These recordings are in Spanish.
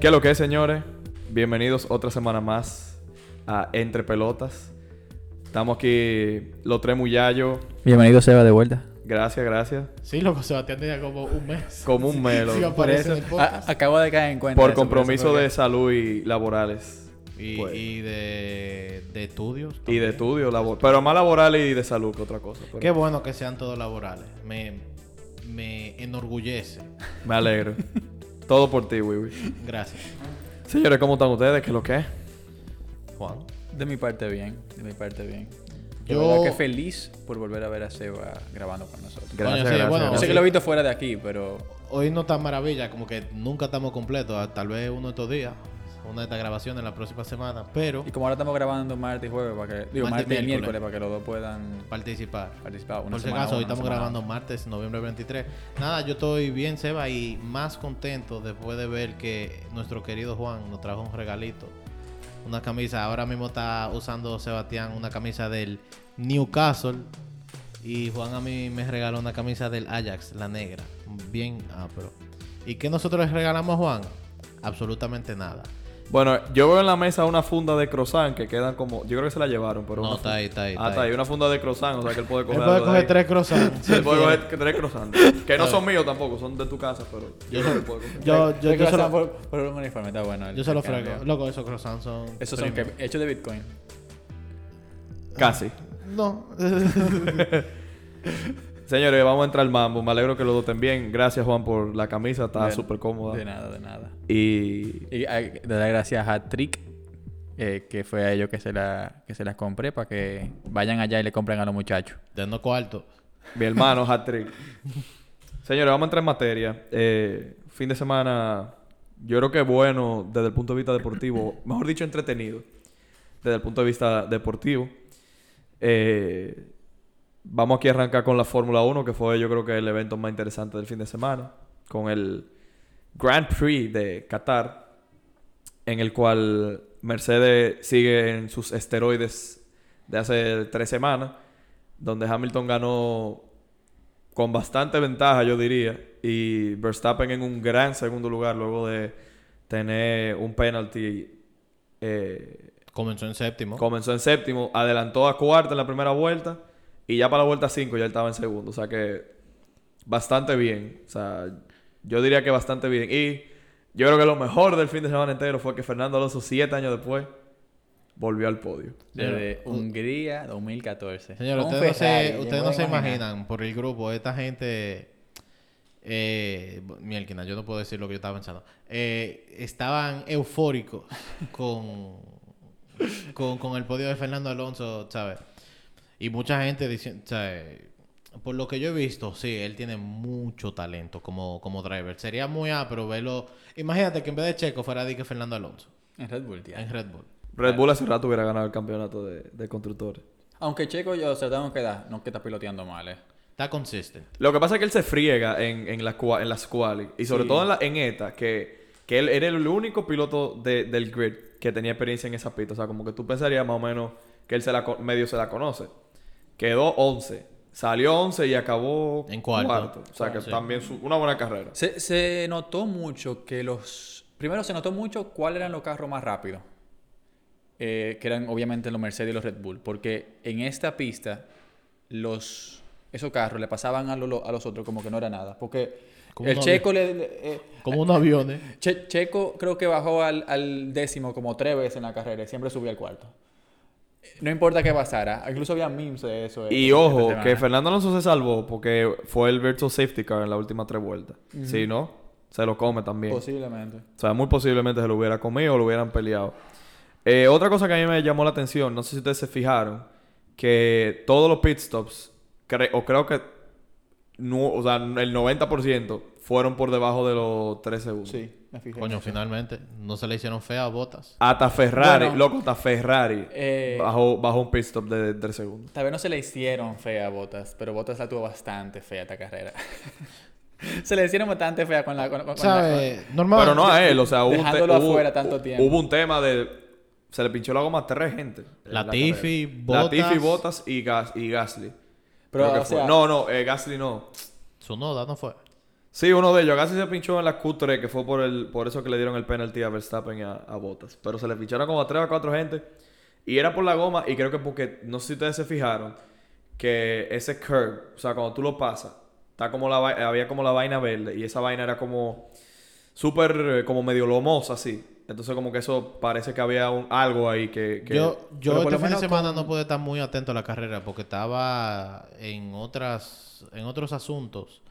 ¿Qué es lo que es, señores? Bienvenidos otra semana más a Entre Pelotas. Estamos aquí los tres muyallos. Bienvenido Seba de vuelta. Gracias, gracias. Sí, loco, Sebastián tenía como un mes. Como un melo. Sí, aparece en el. A- acabo de caer en cuenta. por eso, compromiso eso de salud y laborales. Y, Pues. y de, de estudios. Y de también. estudio, labor pero más laborales y de salud que otra cosa. pero Qué bueno que sean todos laborales. Me, me enorgullece. Me alegro. Todo por ti, Wiwi. Gracias. Señores, ¿cómo están ustedes? ¿Qué es lo que es? Juan. De mi parte bien, de mi parte bien. Yo- Yo verdad que feliz por volver a ver a Seba grabando con nosotros. Gracias, Coño, sí, gracias. bueno, gracias. sé que lo he visto fuera de aquí, pero Hoy no está maravilla, como que nunca estamos completos. Tal vez uno de estos días, una de estas grabaciones la próxima semana, pero y como ahora estamos grabando martes y jueves para que digo Martes y martes y miércoles. para que los dos puedan participar. participar una Por si acaso, hoy estamos semana grabando martes, noviembre 23. Nada, yo estoy bien, Seba, y más contento después de ver que nuestro querido Juan nos trajo un regalito. Una camisa, ahora mismo está usando Sebastián una camisa del Newcastle. Y Juan a mí me regaló una camisa del Ajax, la negra. Bien, ah, pero. ¿Y qué nosotros le regalamos a Juan? Absolutamente nada. Bueno, yo veo en la mesa una funda de croissant que quedan como... Yo creo que se la llevaron, pero... No, está ahí, está ahí. Ah, está ahí. Una funda de croissant, o sea que él puede Él coger puede algo de coger ahí. tres croissants. Él él puede coger tres croissants. Que no son míos tampoco, son de tu casa, pero... Yo que puedo coger. Yo, yo, Yo, yo, se lo, por, por un uniforme, está bueno. el- yo se lo frego. Loco, esos croissants son. Esos son hechos de Bitcoin. Casi. No. Señores, vamos a entrar al mambo. Me alegro que los dos estén bien. Gracias, Juan, por la camisa. Está De- súper cómoda. De nada, de nada. Y... Y hay que dar gracias a Trick, eh, que fue a ellos que se, la, que se las compré para que vayan allá y le compren a los muchachos. Dando cuarto. Mi hermano, hat-trick. Señores, vamos a entrar en materia. Eh, fin de semana, yo creo que bueno desde el punto de vista deportivo. Mejor dicho, entretenido. Desde el punto de vista deportivo. Eh, vamos aquí a arrancar con la Fórmula 1, que fue yo creo que el evento más interesante del fin de semana. Con el Grand Prix de Qatar. En el cual Mercedes sigue en sus esteroides de hace tres semanas donde Hamilton ganó con bastante ventaja, yo diría, y Verstappen en un gran segundo lugar luego de tener un penalty. eh, Comenzó en séptimo. comenzó en séptimo, adelantó a cuarta en la primera vuelta y ya para la vuelta 5 ya él estaba en segundo. O sea que bastante bien. O sea, yo diría que bastante bien. Y yo creo que lo mejor del fin de semana entero fue que Fernando Alonso, siete años después, volvió al podio. Desde Hungría 2014. Señores, Con ustedes no se, ustedes no se imaginan por el grupo, esta gente. Eh, mielquina, yo no puedo decir lo que yo estaba pensando. Eh, estaban eufóricos con, con, con el podio de Fernando Alonso, ¿sabes? Y mucha gente diciendo, ¿sabes? Por lo que yo he visto, sí, él tiene mucho talento como, como driver. Sería muy pero verlo. Imagínate que en vez de Checo fuera de que Fernando Alonso En Red Bull, tía. en Red Bull. Red Bull hace rato hubiera ganado el campeonato de, de constructores. Aunque Checo, yo se lo tengo que dar. No que está piloteando mal, eh. Está consistent. Lo que pasa es que él se friega en, en, la, en las quali. Y sobre Sí. todo en, la, en esta, que, que él era el único piloto de- del grid que tenía experiencia en esa pista. O sea, como que tú pensarías más o menos que él se la, medio se la conoce. Quedó 11. Salió 11 y acabó En cuarto. O sea, que Sí. también su- una buena carrera. Se, se notó mucho que los... Primero se notó mucho cuáles eran los carros más rápidos. Eh, que eran obviamente los Mercedes y los Red Bull. Porque en esta pista, los esos carros le pasaban a, lo- a los otros como que no era nada. Porque Como el un Checo le... le- eh, Como unos aviones. Che- Checo creo que bajó al, al décimo como tres veces en la carrera y siempre subía al cuarto. No importa qué pasara. Incluso había memes de eso. Y ojo, semana. que Fernando Alonso se salvó porque fue el virtual safety car en las últimas tres vueltas. Si no, se lo come también. Posiblemente. O sea, muy posiblemente se lo hubiera comido o lo hubieran peleado. Eh, otra cosa que a mí me llamó la atención, no sé si ustedes se fijaron, que todos los pit stops, cre- o creo que nu- o sea, el 90% fueron por debajo de los 3 segundos. Sí, me fijé. Coño, finalmente. No se le hicieron feas a botas. Hasta Ferrari, Bueno. loco, hasta Ferrari Eh, bajó, bajó un pit stop de 3 segundos. Tal vez no se le hicieron fea a Botas, pero Botas la tuvo bastante fea esta carrera. se le hicieron bastante fea con la. Con, con- con la-. Normal. Pero no a él, o sea, hubo un, te- Dejándolo hubo- afuera tanto tiempo. hubo un tema de... Se le pinchó la goma a tres gente. en la Latifi, carrera. Bottas. Latifi, Bottas y, Gas y Gasly. Pero, o sea- No, no, eh, Gasly no. Su noda no fue. Sí, uno de ellos casi se pinchó en la Q3, que fue por el por eso que le dieron el penalty a Verstappen y a, a Bottas. Pero se le pincharon como a tres o cuatro gente. Y era por la goma, y creo que porque, no sé si ustedes se fijaron, que ese curve, o sea, cuando tú lo pasas, está como la, había como la vaina verde, y esa vaina era como súper, eh, como medio lomosa, así. Entonces, como que eso parece que había un, algo ahí que... que- Yo, yo este fin de semana con- no pude estar muy atento a la carrera porque estaba en otras, en otros asuntos.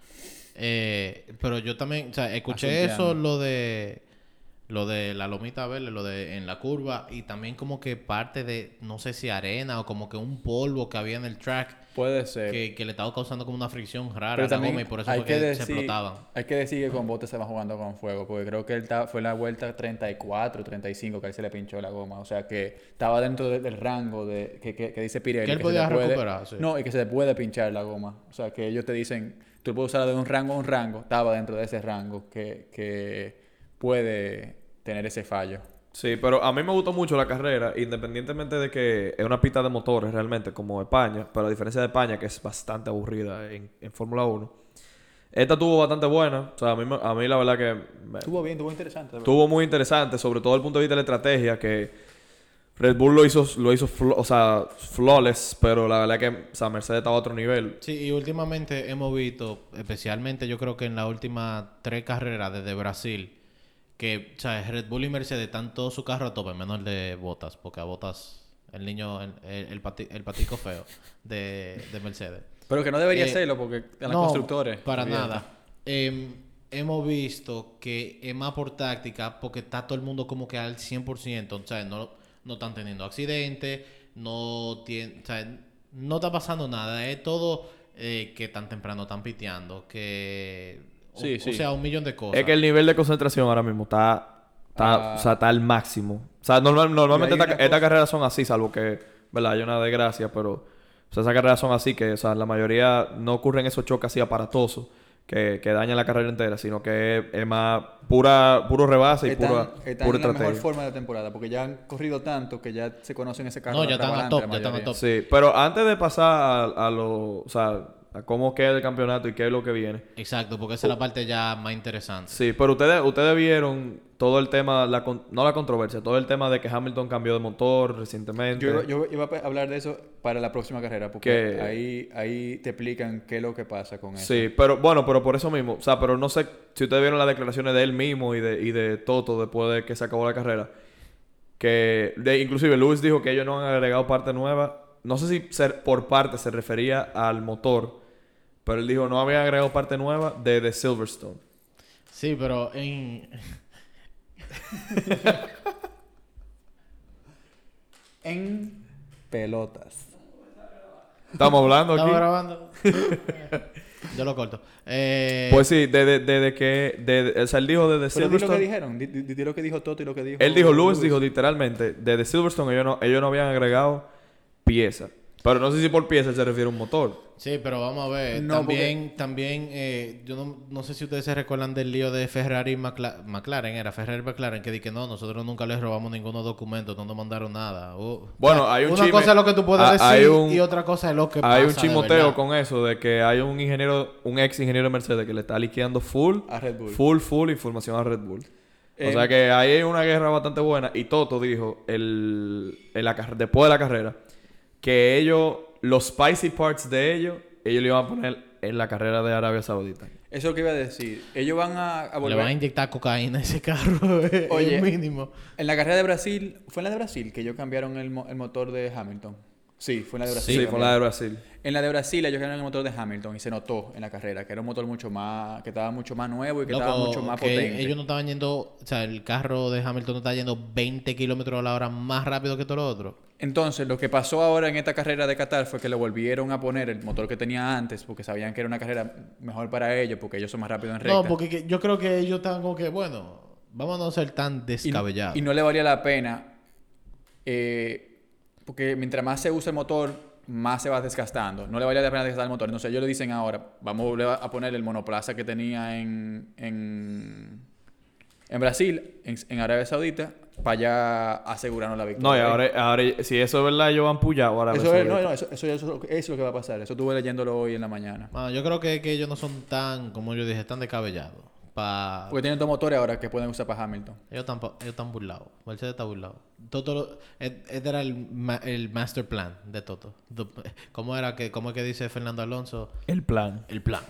Eh, pero yo también, o sea, escuché eso, lo de lo de la lomita verde, lo de en la curva y también como que parte de, no sé si arena o como que un polvo que había en el track Puede ser. que, que le estaba causando como una fricción rara Pero a la también goma y por eso hay fue que, que se explotaban. Hay que decir que con botes se va jugando con fuego, porque creo que él fue la vuelta 34, 35 que él se le pinchó la goma. O sea que estaba dentro de- del rango de, que, que- que dice Pirelli. Que él podía puede- recuperar, sí. No, y que se le puede pinchar la goma. O sea que ellos te dicen, tú puedes usarla de un rango a un rango. Estaba dentro de ese rango que, que puede tener ese fallo. Sí, pero a mí me gustó mucho la carrera, independientemente de que es una pista de motores realmente, como España, pero a diferencia de España, que es bastante aburrida en, en Fórmula 1. Esta tuvo bastante buena, o sea, a mí, a mí la verdad que me- Estuvo bien, estuvo interesante. estuvo muy interesante, sobre todo desde el punto de vista de la estrategia, que Red Bull lo hizo, lo hizo flo- o sea, flawless, pero la verdad que o sea, Mercedes estaba a otro nivel. Sí, y últimamente hemos visto, especialmente yo creo que en las últimas tres carreras desde Brasil, que o sea, Red Bull y Mercedes están todos su carro a tope, menos el de Botas, porque a Botas, el niño, el, el, el pati- el patico feo de, de Mercedes. Pero que no debería Eh, serlo porque eran no, constructores. Para nada. Em, hemos visto que es más por táctica porque está todo el mundo como que al 100%. O sea, no, no están teniendo accidentes, no, tien- o sea, no está pasando nada. Es todo eh, que tan temprano están piteando. Que. o- Sí, o, sí. sea, un millón de cosas. Es que el nivel de concentración ahora mismo está, está, Ah. o sea, está al máximo. O sea, normal- normalmente esta- estas cosa- carreras son así, salvo que, ¿verdad? Hay una desgracia, pero o sea, esas carreras son así que, o sea, la mayoría no ocurren esos choques así aparatosos que, que dañan la carrera entera, sino que es, es más pura, puro rebase y Están, pura, están pura en la mejor forma de la temporada porque ya han corrido tanto que ya se conocen ese carro. No, ya están a top, ya están a top. Sí, pero antes de pasar a, a lo, o sea, a cómo queda el campeonato y qué es lo que viene. Exacto, porque esa es la parte ya más interesante. Sí, pero ustedes, ustedes vieron todo el tema, la no la controversia, todo el tema de que Hamilton cambió de motor recientemente. Yo, yo iba a hablar de eso para la próxima carrera porque Que- ahí, ahí te explican qué es lo que pasa con eso. Sí, pero bueno, pero por eso mismo, o sea, pero no sé si ustedes vieron las declaraciones de él mismo y de, y de Toto después de que se acabó la carrera. Que de, inclusive Lewis dijo que ellos no han agregado parte nueva. No sé si ser, por parte se refería al motor, pero él dijo no habían agregado parte nueva de, de Silverstone. Sí, pero en. En pelotas. Estamos hablando aquí. ¿Estamos grabando? Yo lo corto. Eh, Pues sí, desde de, de que, de, de- o sea, él dijo desde Pero di lo que Silverstone. dijeron, di, di- di lo que dijo Toto y lo que dijo. Él dijo, Lewis Lewis. dijo literalmente, desde Silverstone ellos no, ellos no habían agregado pieza. Pero no sé si por pieza se refiere a un motor. Sí, pero vamos a ver. No, también, también eh, yo no, no sé si ustedes se recuerdan del lío de Ferrari y Macla- McLaren, era Ferrari y McLaren, que di que no, nosotros nunca les robamos ninguno documento, no nos mandaron nada. Uh, Bueno, o sea, hay un Una chisme- cosa es lo que tú puedes ha- decir hay un- y otra cosa es lo que pasa. Hay un de chimoteo verdad. con eso de que hay un ingeniero, un ex ingeniero de Mercedes que le está liqueando full, A Red Bull. full, full información a Red Bull. o Eh, sea que ahí hay una guerra bastante buena. Y Toto dijo el, después de la carrera que ellos, los spicy parts de ellos, ellos le iban a poner en la carrera de Arabia Saudita. Eso es lo que iba a decir. Ellos van a, a Le volver. van a inyectar cocaína a ese carro, Oye. el mínimo. En la carrera de Brasil, ¿fue en la de Brasil que ellos cambiaron el, mo- el motor de Hamilton? Sí, fue en la de Brasil. Sí, fue la de. Brasil. En la de Brasil ellos cambiaron el motor de Hamilton y se notó en la carrera que era un motor mucho más, que estaba mucho más nuevo y que estaba mucho más que potente. ellos no estaban yendo, o sea, el carro de Hamilton no está yendo 20 kilómetros a la hora más rápido que todo lo otro. Entonces, lo que pasó ahora en esta carrera de Qatar fue que le volvieron a poner el motor que tenía antes porque sabían que era una carrera mejor para ellos porque ellos son más rápidos en recta. No, porque que- yo creo que ellos estaban como que, bueno, vamos a no ser tan y, descabellados. y no le valía la pena eh, porque mientras más se usa el motor más se va desgastando no le valía la pena desgastar el motor entonces ellos le dicen ahora vamos a volver a poner el monoplaza que tenía en, en, en Brasil, en, en Arabia Saudita, para allá asegurarnos la victoria. No, y ahora, ahora si eso es verdad, ellos van puyados ahora. Eso es, no, no, eso, eso, eso es lo que va a pasar. Eso estuve leyéndolo hoy en la mañana. Mano, yo creo que, que ellos no son tan, como yo dije, tan descabellados. Pa... Porque tienen dos motores ahora que pueden usar para Hamilton. Ellos están, ellos están burlados. Mercedes está burlado. Toto, lo- este era el, ma- el master plan de Toto. ¿Cómo era que, cómo es que dice Fernando Alonso? El plan. El plan.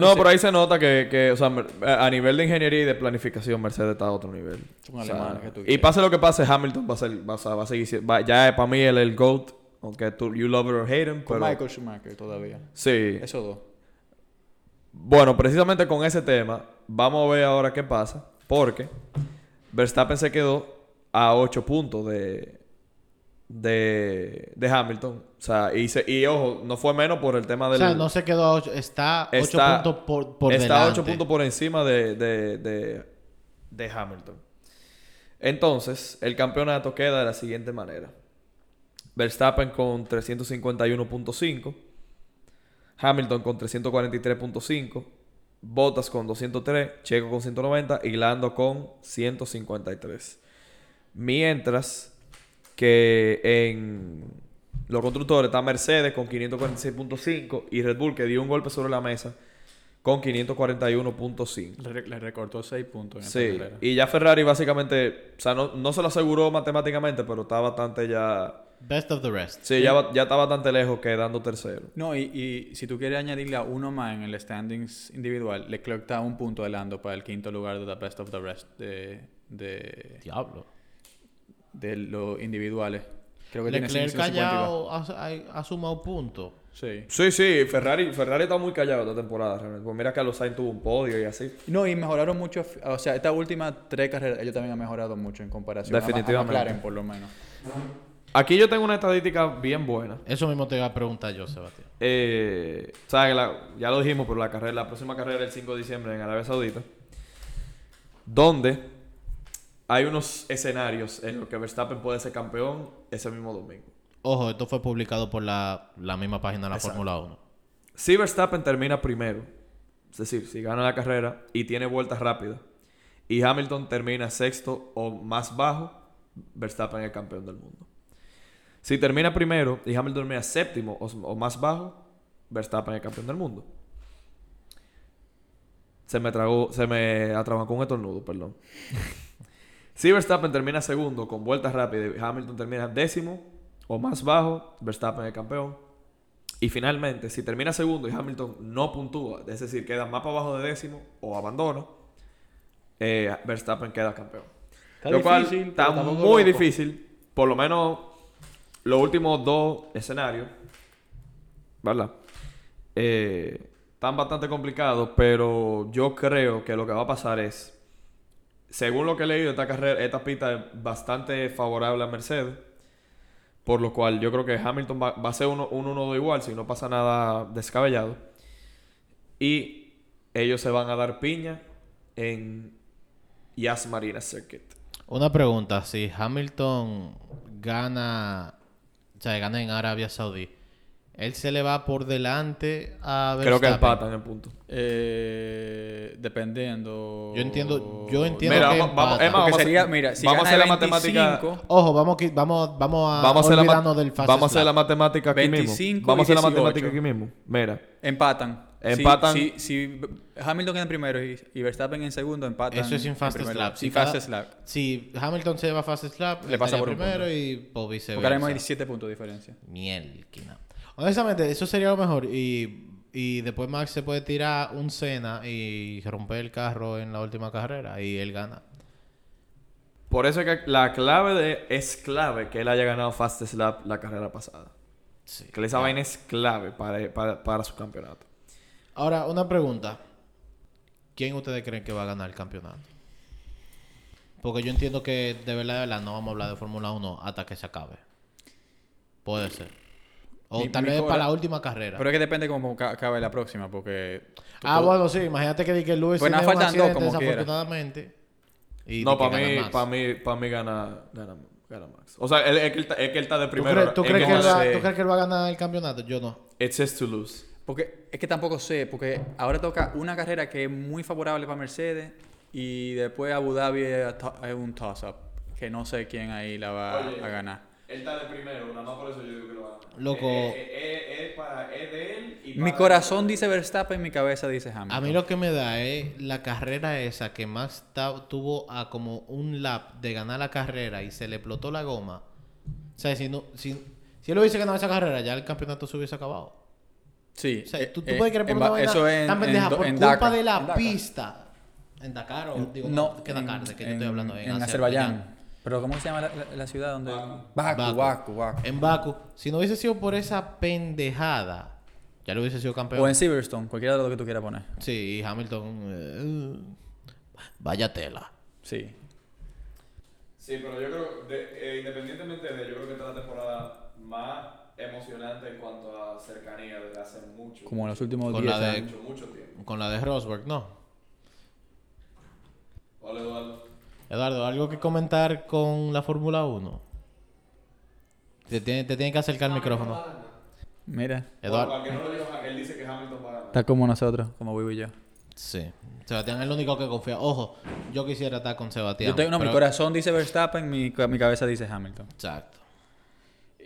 No, sé. por ahí se nota que, que, o sea, mer- a nivel de ingeniería y de planificación, Mercedes está a otro nivel. Son O sea, que tú y pase lo que pase, Hamilton va a, ser, va, a- va a seguir siendo- va- ya es para mí el, el GOAT, aunque tú, you love it or hate him, Con pero- Michael Schumacher todavía. Sí. Esos dos. Bueno, precisamente con ese tema, vamos a ver ahora qué pasa, porque Verstappen se quedó a 8 puntos de, de, de Hamilton. O sea, y, se- y ojo, no fue menos por el tema O del... sea, no se quedó a 8, está 8 Está- puntos por, por está delante. 8 puntos por encima de, de, de, de Hamilton. Entonces, el campeonato queda de la siguiente manera. Verstappen con 351.5. Hamilton con 343.5. Bottas con 203. Checo con 190. Y Lando con 153. Mientras que en los constructores está Mercedes con 546.5 y Red Bull que dio un golpe sobre la mesa con 541.5. Le, re- le recortó 6 puntos en Sí, y ya Ferrari básicamente, o sea, no, no se lo aseguró matemáticamente, pero está bastante ya... Best of the rest. Sí, ya, va- ya está bastante lejos quedando tercero. No, y, y si tú quieres añadirle a uno más en el standings individual, Leclerc está un punto de Lando para el quinto lugar de la Best of the Rest de, de, Diablo. De los individuales. Creo que tiene Leclerc 152. callado ha, ha- sumado puntos. Sí. Sí, sí, Ferrari, Ferrari está muy callado esta temporada realmente. Pues mira que Carlos Sainz tuvo un podio y así. No, y mejoraron mucho. O sea, estas últimas tres carreras, ellos también han mejorado mucho en comparación a Ma- a Definitivamente. McLaren, por lo menos. Aquí yo tengo una estadística bien buena. Eso mismo te iba a preguntar yo, Sebastián. Eh, la- ya lo dijimos, pero la carrera, la próxima carrera es el 5 de diciembre en Arabia Saudita. Donde hay unos escenarios en los que Verstappen puede ser campeón ese mismo domingo. Ojo, esto fue publicado por la, la misma página de la. Fórmula 1. Si Verstappen termina primero, es decir, si gana la carrera y tiene vueltas rápidas, y Hamilton termina sexto o más bajo, Verstappen es el campeón del mundo. Si termina primero y Hamilton termina séptimo o, o más bajo, Verstappen es el campeón del mundo. Se me tragó, se me atrabancó un estornudo, perdón. si Verstappen termina segundo con vueltas rápidas y Hamilton termina décimo o más bajo, Verstappen es campeón. Y finalmente, si termina segundo y Hamilton no puntúa, es decir, queda más para abajo de décimo o abandona, eh, Verstappen queda campeón. Está lo cual difícil, está pero tampoco muy loco. difícil, por lo menos los últimos dos escenarios, ¿verdad? Eh, están bastante complicados, pero yo creo que lo que va a pasar es, según lo que he leído, esta carrera, esta pista es bastante favorable a Mercedes. Por lo cual yo creo que Hamilton va, va a ser un 1-2 igual si no pasa nada descabellado. Y ellos se van a dar piña en Yas Marina Circuit. Una pregunta, si Hamilton gana, o sea, gana en Arabia Saudí, ¿él se le va por delante a Creo que Verstappen? empatan el punto. Eh, dependiendo. Yo entiendo- yo entiendo Mira, que vamos, a- sería, mira, si vamos a hacer la matemática. 25, Ojo, vamos, aquí- vamos, vamos a Vamos a olvidarnos del fast vamos a hacer la matemática aquí 25 mismo. Vamos a hacer la 18. matemática aquí mismo. Mira, empatan. Si- Empatan. Si, si Hamilton en primero y, y Verstappen en segundo, empatan. Eso es sin en fast slap. Si cada- fast slap. Si Hamilton se lleva fast slap, Le pasa por primero punto. y por viceversa. Porque ahora mismo hay 7 puntos de diferencia. Mielquina. Honestamente, eso sería lo mejor. Y, y después Max se puede tirar un Cena y romper el carro en la última carrera y él gana. por eso es que la clave de, es clave que él haya ganado Fast Slap la carrera pasada. Sí. Que esa vaina es clave para, para, para su campeonato. Ahora, una pregunta. ¿Quién ustedes creen que va a ganar el campeonato? Porque yo entiendo que de verdad, de verdad, no vamos a hablar de Fórmula 1 hasta que se acabe. Puede ser. O Mi- tal mi vez para la última carrera. Pero es que depende cómo ca- acabe la próxima, porque. tú- ah, tú- bueno, sí. Imagínate que, di que Lewis Pues tiene un faltan dos, accidente como quiera. desafortunadamente. Y no, para mí, gana Max. para mí, para mí gana, gana, gana Max. O sea, él- es, que él, está- es que él está de ¿Tú primero. crees, tú Es crees que él va, tú crees que él va a ganar el campeonato? Yo no. It says to lose. Porque es que tampoco sé, porque ahora toca una carrera que es muy favorable para Mercedes y después Abu Dhabi es un toss-up, que no sé quién ahí la va Oye. a ganar. Él está de primero, nada más por eso yo digo que lo gana. Loco. Es, para, es de él y Mi corazón dice Verstappen, mi cabeza dice Hamilton. A mí lo que me da es la carrera esa que más tuvo a como un lap de ganar la carrera y se le explotó la goma. O sea, si, no, si, si él hubiese ganado esa carrera, ya el campeonato se hubiese acabado. Sí. O sea, eh, tú, tú eh, puedes creer por en una vaina eso es en- tan pendeja en por en culpa Dakar. de En la Dakar. pista. ¿En Dakar o digo, No, ¿qué en- Dakar? ¿De qué yo estoy en- hablando? En, Azerbaiyán. Pero ¿cómo se llama la, la- la ciudad donde...? Baku, Baku, Baku. En Baku. Si no hubiese sido por esa pendejada, ya lo hubiese sido campeón. O en Silverstone, cualquiera de los que tú quieras poner. Sí, y Hamilton. eh, vaya tela. Sí. Sí, pero yo creo, de- eh, independientemente de, yo creo que esta es la temporada más emocionante en cuanto a cercanía desde hace mucho. Como en los últimos Con 10 la de- mucho, mucho tiempo. Con la de Rosberg, ¿no? Hola, Eduardo. Eduardo, ¿algo que comentar con la Fórmula 1? Te tiene, te tiene que acercar el micrófono. Mira, Eduardo. Para que no lo él dice que Hamilton va a ganar. está como nosotros, como Vivo y yo. Sí. Sebastián es el único que confía. Ojo, yo quisiera estar con Sebastián. Yo tengo, no, mi pero- corazón dice Verstappen, mi, mi cabeza dice Hamilton. Exacto.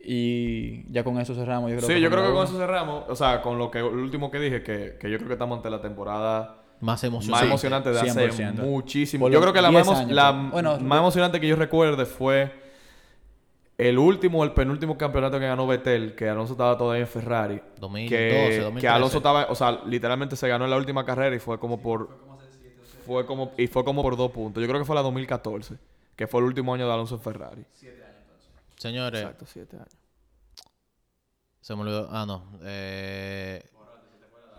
Y ya con eso cerramos. Yo creo Sí, yo creo que con eso cerramos. O sea, con lo que lo último que dije, que, que yo creo que estamos ante la temporada Más más emocionante. emocionante de hace 100%. muchísimo. Yo creo que la, 10 más, años, la. Bueno, más emocionante que yo recuerde fue el último o el penúltimo campeonato que ganó Vettel, que Alonso estaba todavía en Ferrari. 2012, que, 2013. que Alonso estaba, o sea, literalmente se ganó en la última carrera y fue como por fue como y fue como por dos puntos. Yo creo que fue la 2014, que fue el último año de Alonso en Ferrari. Señores, Exacto, siete años. se me olvidó. Ah, no. Eh...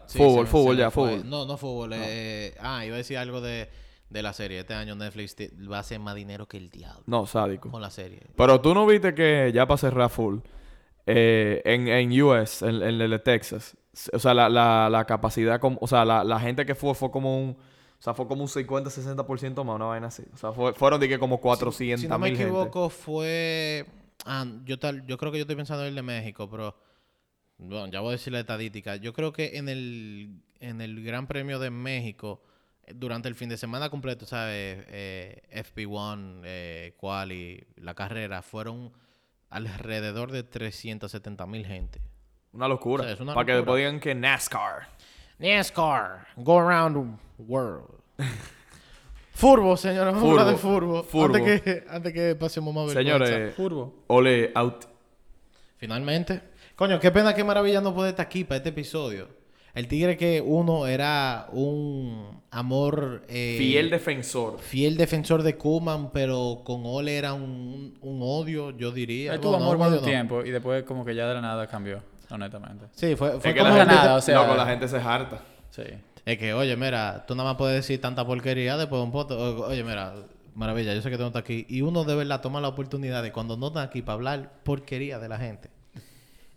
sí, Fútbol, fútbol ya, fue. fútbol. No, no fútbol. eh, Ah, iba a decir algo de, de la serie. Este año Netflix va a hacer más dinero que el diablo No, sádico. con la serie. Pero tú no viste que ya para cerrar full, eh, en, en US, en, en el de Texas, o sea, la, la, la capacidad, como, o sea, la, la gente que fue fue como un, o sea, fue como un 50-60% más, una vaina así. O sea, fue- fueron de que como 400 Si no me mil gente. equivoco, fue. Ah, yo, tal, yo creo que yo estoy pensando en el de México, pero. Bueno, ya voy a decir la estadística. Yo creo que en el, en el Gran Premio de México, eh, durante el fin de semana completo, ¿sabes? Eh, FP1, eh, Quali, la carrera, fueron alrededor de 370 mil gente. Una locura. O sea, es una para que después digan que NASCAR. NASCAR, go around the world. Furbo, señores, vamos a hablar de Furbo, furbo. furbo. Antes que, antes que pasemos más vergüenza. Señores, Furbo. ole out. Finalmente. Coño, qué pena, qué maravilla no poder estar aquí para este episodio. El tigre que uno era un amor... eh, Fiel defensor. Fiel defensor de Kuman, pero con Ole era un, un odio, yo diría. Él tuvo Bueno, amor un por un no. tiempo y después como que ya de la nada cambió, honestamente. Sí, fue, fue Es que como la gente, nada, o sea- loco, la gente se harta. Sí. Es que, oye, mira, tú nada más puedes decir tanta porquería después de un poto. Oye, mira, maravilla, yo sé que tú no estás aquí. Y uno de verdad toma la oportunidad de cuando no está aquí para hablar porquería de la gente.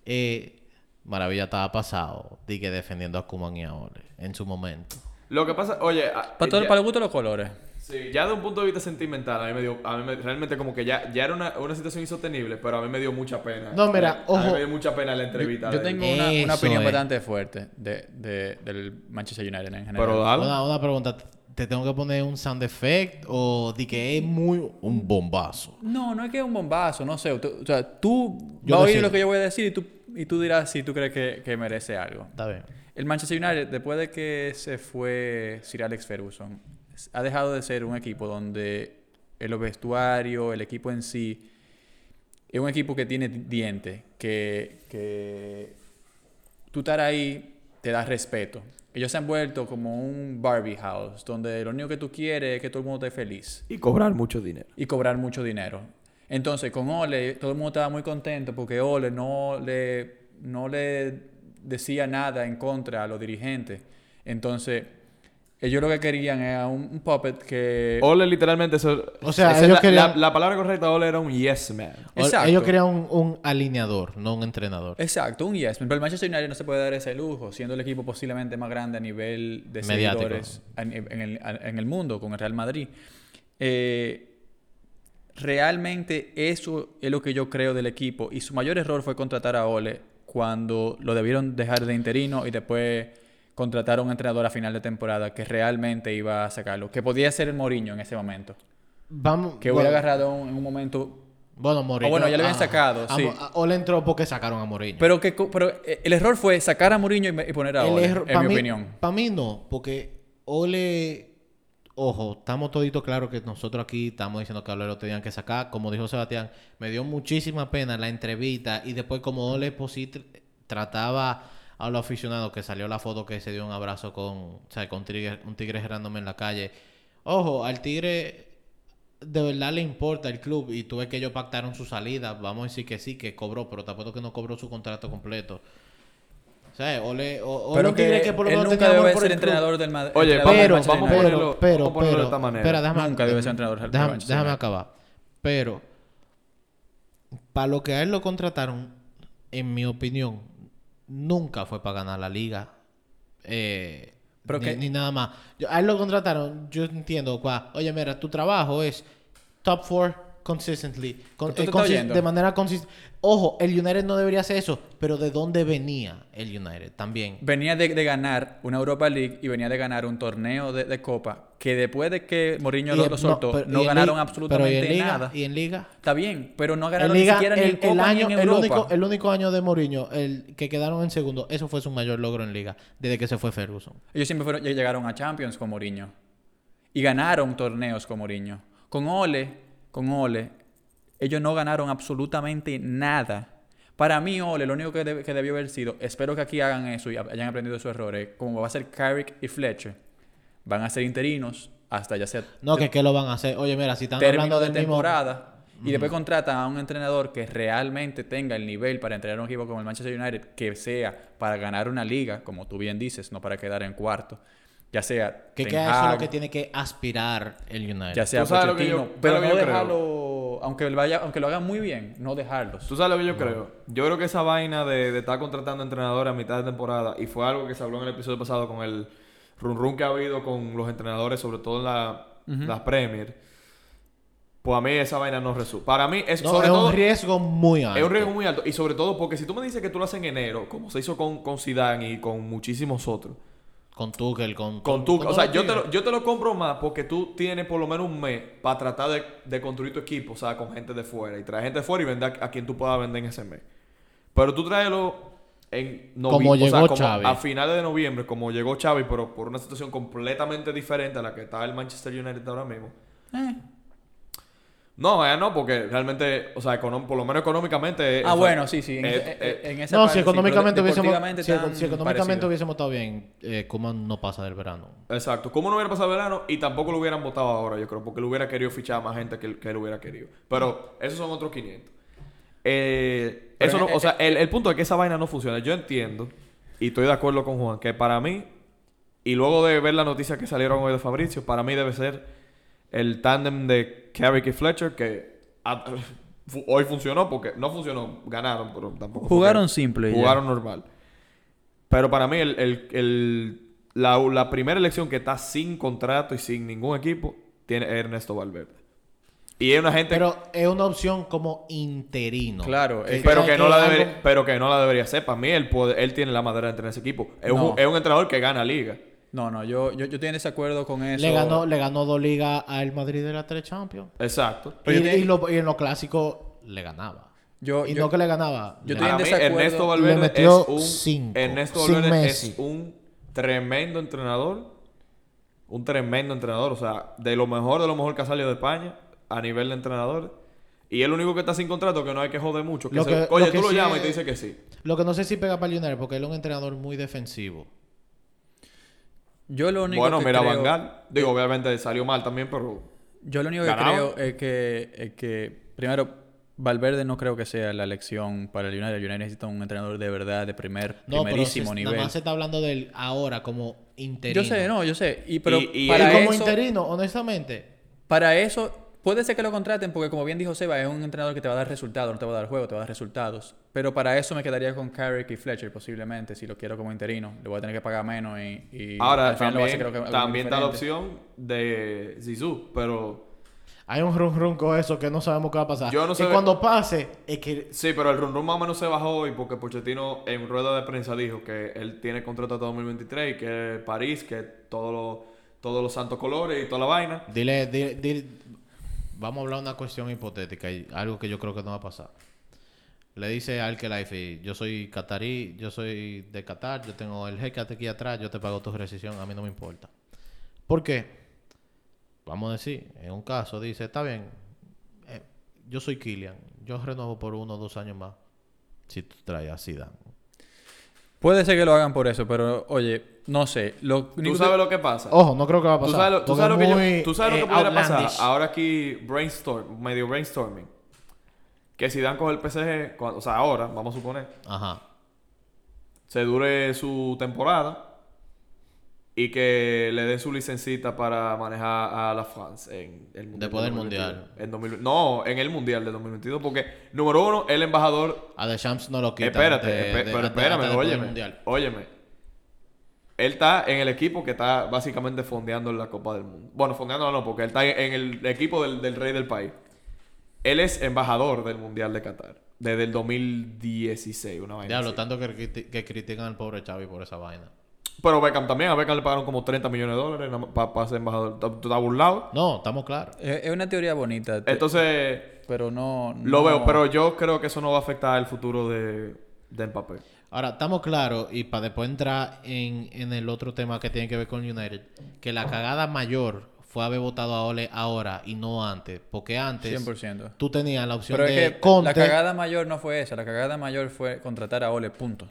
Eh, maravilla estaba pasado, dije defendiendo a Kuman y a Ole en su momento. Lo que pasa, oye, a- Para, todo, ya- para el gusto de los colores. Sí, ya de un punto de vista sentimental, a mí me dio, a mí me- realmente como que ya, ya era una, una situación insostenible, pero a mí me dio mucha pena. No, mira, A mí ojo. me dio mucha pena la entrevista. Yo tengo una, una opinión es. bastante fuerte de, de- del Manchester United en general. Pero dale. Una, una pregunta, ¿te tengo que poner un sound effect o di que es muy un bombazo? No, no es que es un bombazo, no sé. tú- o sea, tú Yo vas a oír lo que yo voy a decir y tú, y tú dirás si tú crees que, que merece algo. Está bien. El Manchester United, después de que se fue Sir Alex Ferguson, ha dejado de ser un equipo donde el vestuario, el equipo en sí, es un equipo que tiene dientes, que, que tú estar ahí te da respeto. Ellos se han vuelto como un Barbie House, donde lo único que tú quieres es que todo el mundo esté feliz Y cobrar mucho dinero. y cobrar mucho dinero. Entonces, con Ole, todo el mundo estaba muy contento porque Ole no le, no le decía nada en contra a los dirigentes. Entonces, ellos lo que querían era un, un puppet que... Ole literalmente eso... O sea, ellos la, querían- la, la palabra correcta Ole era un yes man. Exacto. Ellos querían un, un alineador, no un entrenador. Exacto, un yes man. Pero el Manchester United no se puede dar ese lujo, siendo el equipo posiblemente más grande a nivel de Mediático. seguidores en, en el, en el mundo con el Real Madrid. Eh, realmente eso es lo que yo creo del equipo. Y su mayor error fue contratar a Ole cuando lo debieron dejar de interino y después contratar a un entrenador a final de temporada que realmente iba a sacarlo. Que podía ser el Mourinho en ese momento. Vamos. Que bueno, hubiera agarrado un- en un momento... Bueno, Mourinho. Ah, bueno, ya le habían ah, sacado, a sí. Mo- a- Ole entró porque sacaron a Mourinho. Pero, que, pero eh, el error fue sacar a Mourinho y, poner a El Ole, error- en mi mí- opinión. Para mí no, porque Ole. Ojo, estamos toditos claros que nosotros aquí estamos diciendo que a Ole lo tenían que sacar. Como dijo Sebastián, me dio muchísima pena la entrevista. Y después, como Ole Posit trataba a los aficionados, que salió la foto que se dio un abrazo con, o sea, con un tigre, un tigre gerándome en la calle. Ojo, al tigre de verdad le importa el club y tú ves que ellos pactaron su salida. Vamos a decir que sí, que cobró, pero tampoco que no cobró su contrato completo. O sea, Ole, o, Ole Pero un tigre que, que por lo menos nunca debe por ser el entrenador del Madrid. Oye, Pero, Vamos- vamos a pero, ponerlo- pero, vamos a ponerlo de pero, esta manera. espera, déjame, Nunca debe ser entrenador del déjame, acabar. Pero, para lo que a él lo contrataron, en mi opinión, nunca fue para ganar la liga. Eh, Pero ni, que- ni nada más. Yo- a él lo contrataron, yo entiendo, cua, oye, mira, tu trabajo es top four consistently, con- eh, de manera consistente. Ojo, el United no debería hacer eso, pero ¿de dónde venía el United? También. Venía de, de ganar una Europa League y venía de ganar un torneo de, de Copa que después de que Mourinho lo, soltó, pero- no, ganaron liga- absolutamente pero ¿y en liga? nada. ¿Y en liga? Está bien, pero no ganaron ni siquiera ni en Copa el año, ni en el Europa. único, el único año de Mourinho, el que quedaron en segundo, eso fue su mayor logro en liga, desde que se fue Ferguson. Ellos siempre fueron- llegaron a Champions con Mourinho. Y ganaron torneos con Mourinho. Con Ole, con Ole, ellos no ganaron absolutamente nada. Para mí, Ole, lo único que, debe- que debió haber sido, espero que aquí hagan eso y hayan aprendido de sus errores, como va a ser Carrick y Fletcher, van a ser interinos hasta ya sea No, que qué lo van a hacer. Oye, mira, si están hablando de mismo... temporada y después contratan a un entrenador que realmente tenga el nivel para entrenar un equipo como el Manchester United, que sea para ganar una liga, como tú bien dices, no para quedar en cuarto, ya sea Que, Ten que a eso es lo que tiene que aspirar el United. ya sea Pochettino, yo- pero no yo creo. dejarlo, aunque vaya, aunque lo hagan muy bien, no dejarlos. ¿Tú sabes lo que yo creo? Yo creo que esa vaina de, de estar contratando entrenadores a mitad de temporada, y fue algo que se habló en el episodio pasado con el run run que ha habido con los entrenadores, sobre todo en la, las Premier, pues a mí esa vaina no resulta. Para mí, es, No, sobre es todo, un riesgo muy alto. es un riesgo muy alto. Y sobre todo porque si tú me dices que tú lo haces en enero, como se hizo con, con Zidane y con muchísimos otros, Con Tuchel, con... con tú, o todos sea, yo te, lo, yo te lo compro más porque tú tienes por lo menos un mes para tratar de, de construir tu equipo, o sea, con gente de fuera. Y traer gente de fuera y vender a, a quien tú puedas vender en ese mes. Pero tú tráelo en Como novi- o sea, llegó como. A finales de noviembre, como llegó Xavi, pero por una situación completamente diferente a la que está el Manchester United ahora mismo. Eh. No, ya no, porque realmente, o sea, econom- por lo menos económicamente... Ah, sea, bueno, sí, sí. En, eh, ese- eh, en esa No, parte si sí, económicamente hubiésemos... deportivamente Si, económicamente hubiésemos estado bien, eh, Koeman no pasa del verano. Exacto. ¿Cómo no hubiera pasado el verano? Y tampoco lo hubieran votado ahora, yo creo, porque lo hubiera querido fichar a más gente que, que él hubiera querido. Pero esos son otros 500. Eh, eso no, eh, o sea, el, el punto es que esa vaina no funciona. Yo entiendo, y estoy de acuerdo con Juan, que para mí, y luego de ver la noticia que salieron hoy de Fabricio, para mí debe ser el tándem de Carrick y Fletcher, que a- fu- hoy funcionó, porque no funcionó, ganaron, pero tampoco. Jugaron simple ya. Jugaron normal. Pero para mí, el, el- el- la, la primera elección que está sin contrato y sin ningún equipo tiene es Ernesto Valverde. Y es una gente. Pero es una opción como interino. Claro, es pero, que no la algo- debería, pero que no la debería hacer. Para mí, él, puede- él tiene la madera de tener ese equipo. Es, No. un, es un entrenador que gana liga. No, no, yo, yo, yo estoy en desacuerdo con eso. Le ganó, le ganó dos ligas al Madrid de las tres Champions. Exacto. Pero y, yo te- y lo- y en los clásicos le ganaba. Yo, y yo- no que le ganaba. yo le- estoy en desacuerdo. Ernesto Le Valverde metió es un. cinco, Ernesto sin Valverde Messi. es un tremendo entrenador. Un tremendo entrenador. O sea, de lo mejor de lo mejor que ha salido de España a nivel de entrenador. Y el único que está sin contrato que no hay que joder mucho. que Lo se- que- oye, lo que tú lo sí llamas y es- te dice que sí. Lo que no sé si pega para el United porque él es un entrenador muy defensivo. Yo lo único Bueno, que mira, creo, Van Gaal. Digo, obviamente salió mal también, pero. Yo lo único que creo es que, es que, primero, Valverde no creo que sea la elección para el United. El United necesita un entrenador de verdad de primer, No, pero primerísimo se- nivel. nada más se está hablando de él ahora como interino. Yo sé, no, yo sé. Y, pero Y- y para, Y como eso, interino, honestamente. para eso, puede ser que lo contraten porque, como bien dijo Seba, es un entrenador que te va a dar resultados, no te va a dar juego, te va a dar resultados. Pero para eso me quedaría con Carrick y Fletcher posiblemente, si lo quiero como interino. Le voy a tener que pagar menos y... y Ahora al final lo va a también, hacer, creo que también está la opción de Zizou, pero Hay un rum rum con eso que no sabemos qué va a pasar. Yo no sé- Y cuando pase, es que Sí, pero el run run más o menos se bajó hoy porque Pochettino en rueda de prensa dijo que él tiene contrato hasta 2023 y que París, que todos los todos los santos colores y toda la vaina. Dile, dile, dile- vamos a hablar de una cuestión hipotética y algo que yo creo que no va a pasar. Le dice al Life, yo soy catarí, yo soy de Qatar, yo tengo el jeque aquí atrás, yo te pago tu rescisión, a mí no me importa. ¿Por qué? Vamos a decir, en un caso dice, está bien, eh, yo soy Kylian, yo renuevo por uno o dos años más. Si tú traes a Zidane. Puede ser que lo hagan por eso, pero oye, no sé. Lo ¿Tú sabes lo que pasa? Ojo, no creo que va a ¿Tú pasar. sabes lo, tú sabes lo que, yo, tú sabes lo eh, que pudiera pasar? Ahora aquí brainstorm, medio brainstorming. Que si dan con el PSG, cuando- o sea, ahora, vamos a suponer, Ajá. se dure su temporada y que le den su licencita para manejar a la France en el Mundial. Después del 2022. Mundial. En 2000 no, en el Mundial de 2022, porque, número uno, el embajador A Deschamps no lo quitan. Espérate, de- de- pero espérame, óyeme. Óyeme. Él está en el equipo que está básicamente fondeando en la Copa del Mundo. Bueno, fondeando no, porque él está en el equipo del, del rey del país. Él es embajador del Mundial de Qatar. Desde el 2016, una vaina. Diablo, así. tanto que, que critican al pobre Xavi por esa vaina. Pero Beckham también. A Beckham le pagaron como 30 millones de dólares para ser embajador. ¿Tú tú estás burlado? No, estamos claros. Es es una teoría bonita, te- Entonces, pero no... lo no- veo. Pero yo creo que eso no va a afectar el futuro de, de Mbappé. Ahora, estamos claros, y para después entrar en, en el otro tema que tiene que ver con United, que la cagada mayor fue haber votado a Ole ahora y no antes. Porque antes 100%. tú tenías la opción Pero es de que Conte. la cagada mayor no fue esa. La cagada mayor fue contratar a Ole, punto.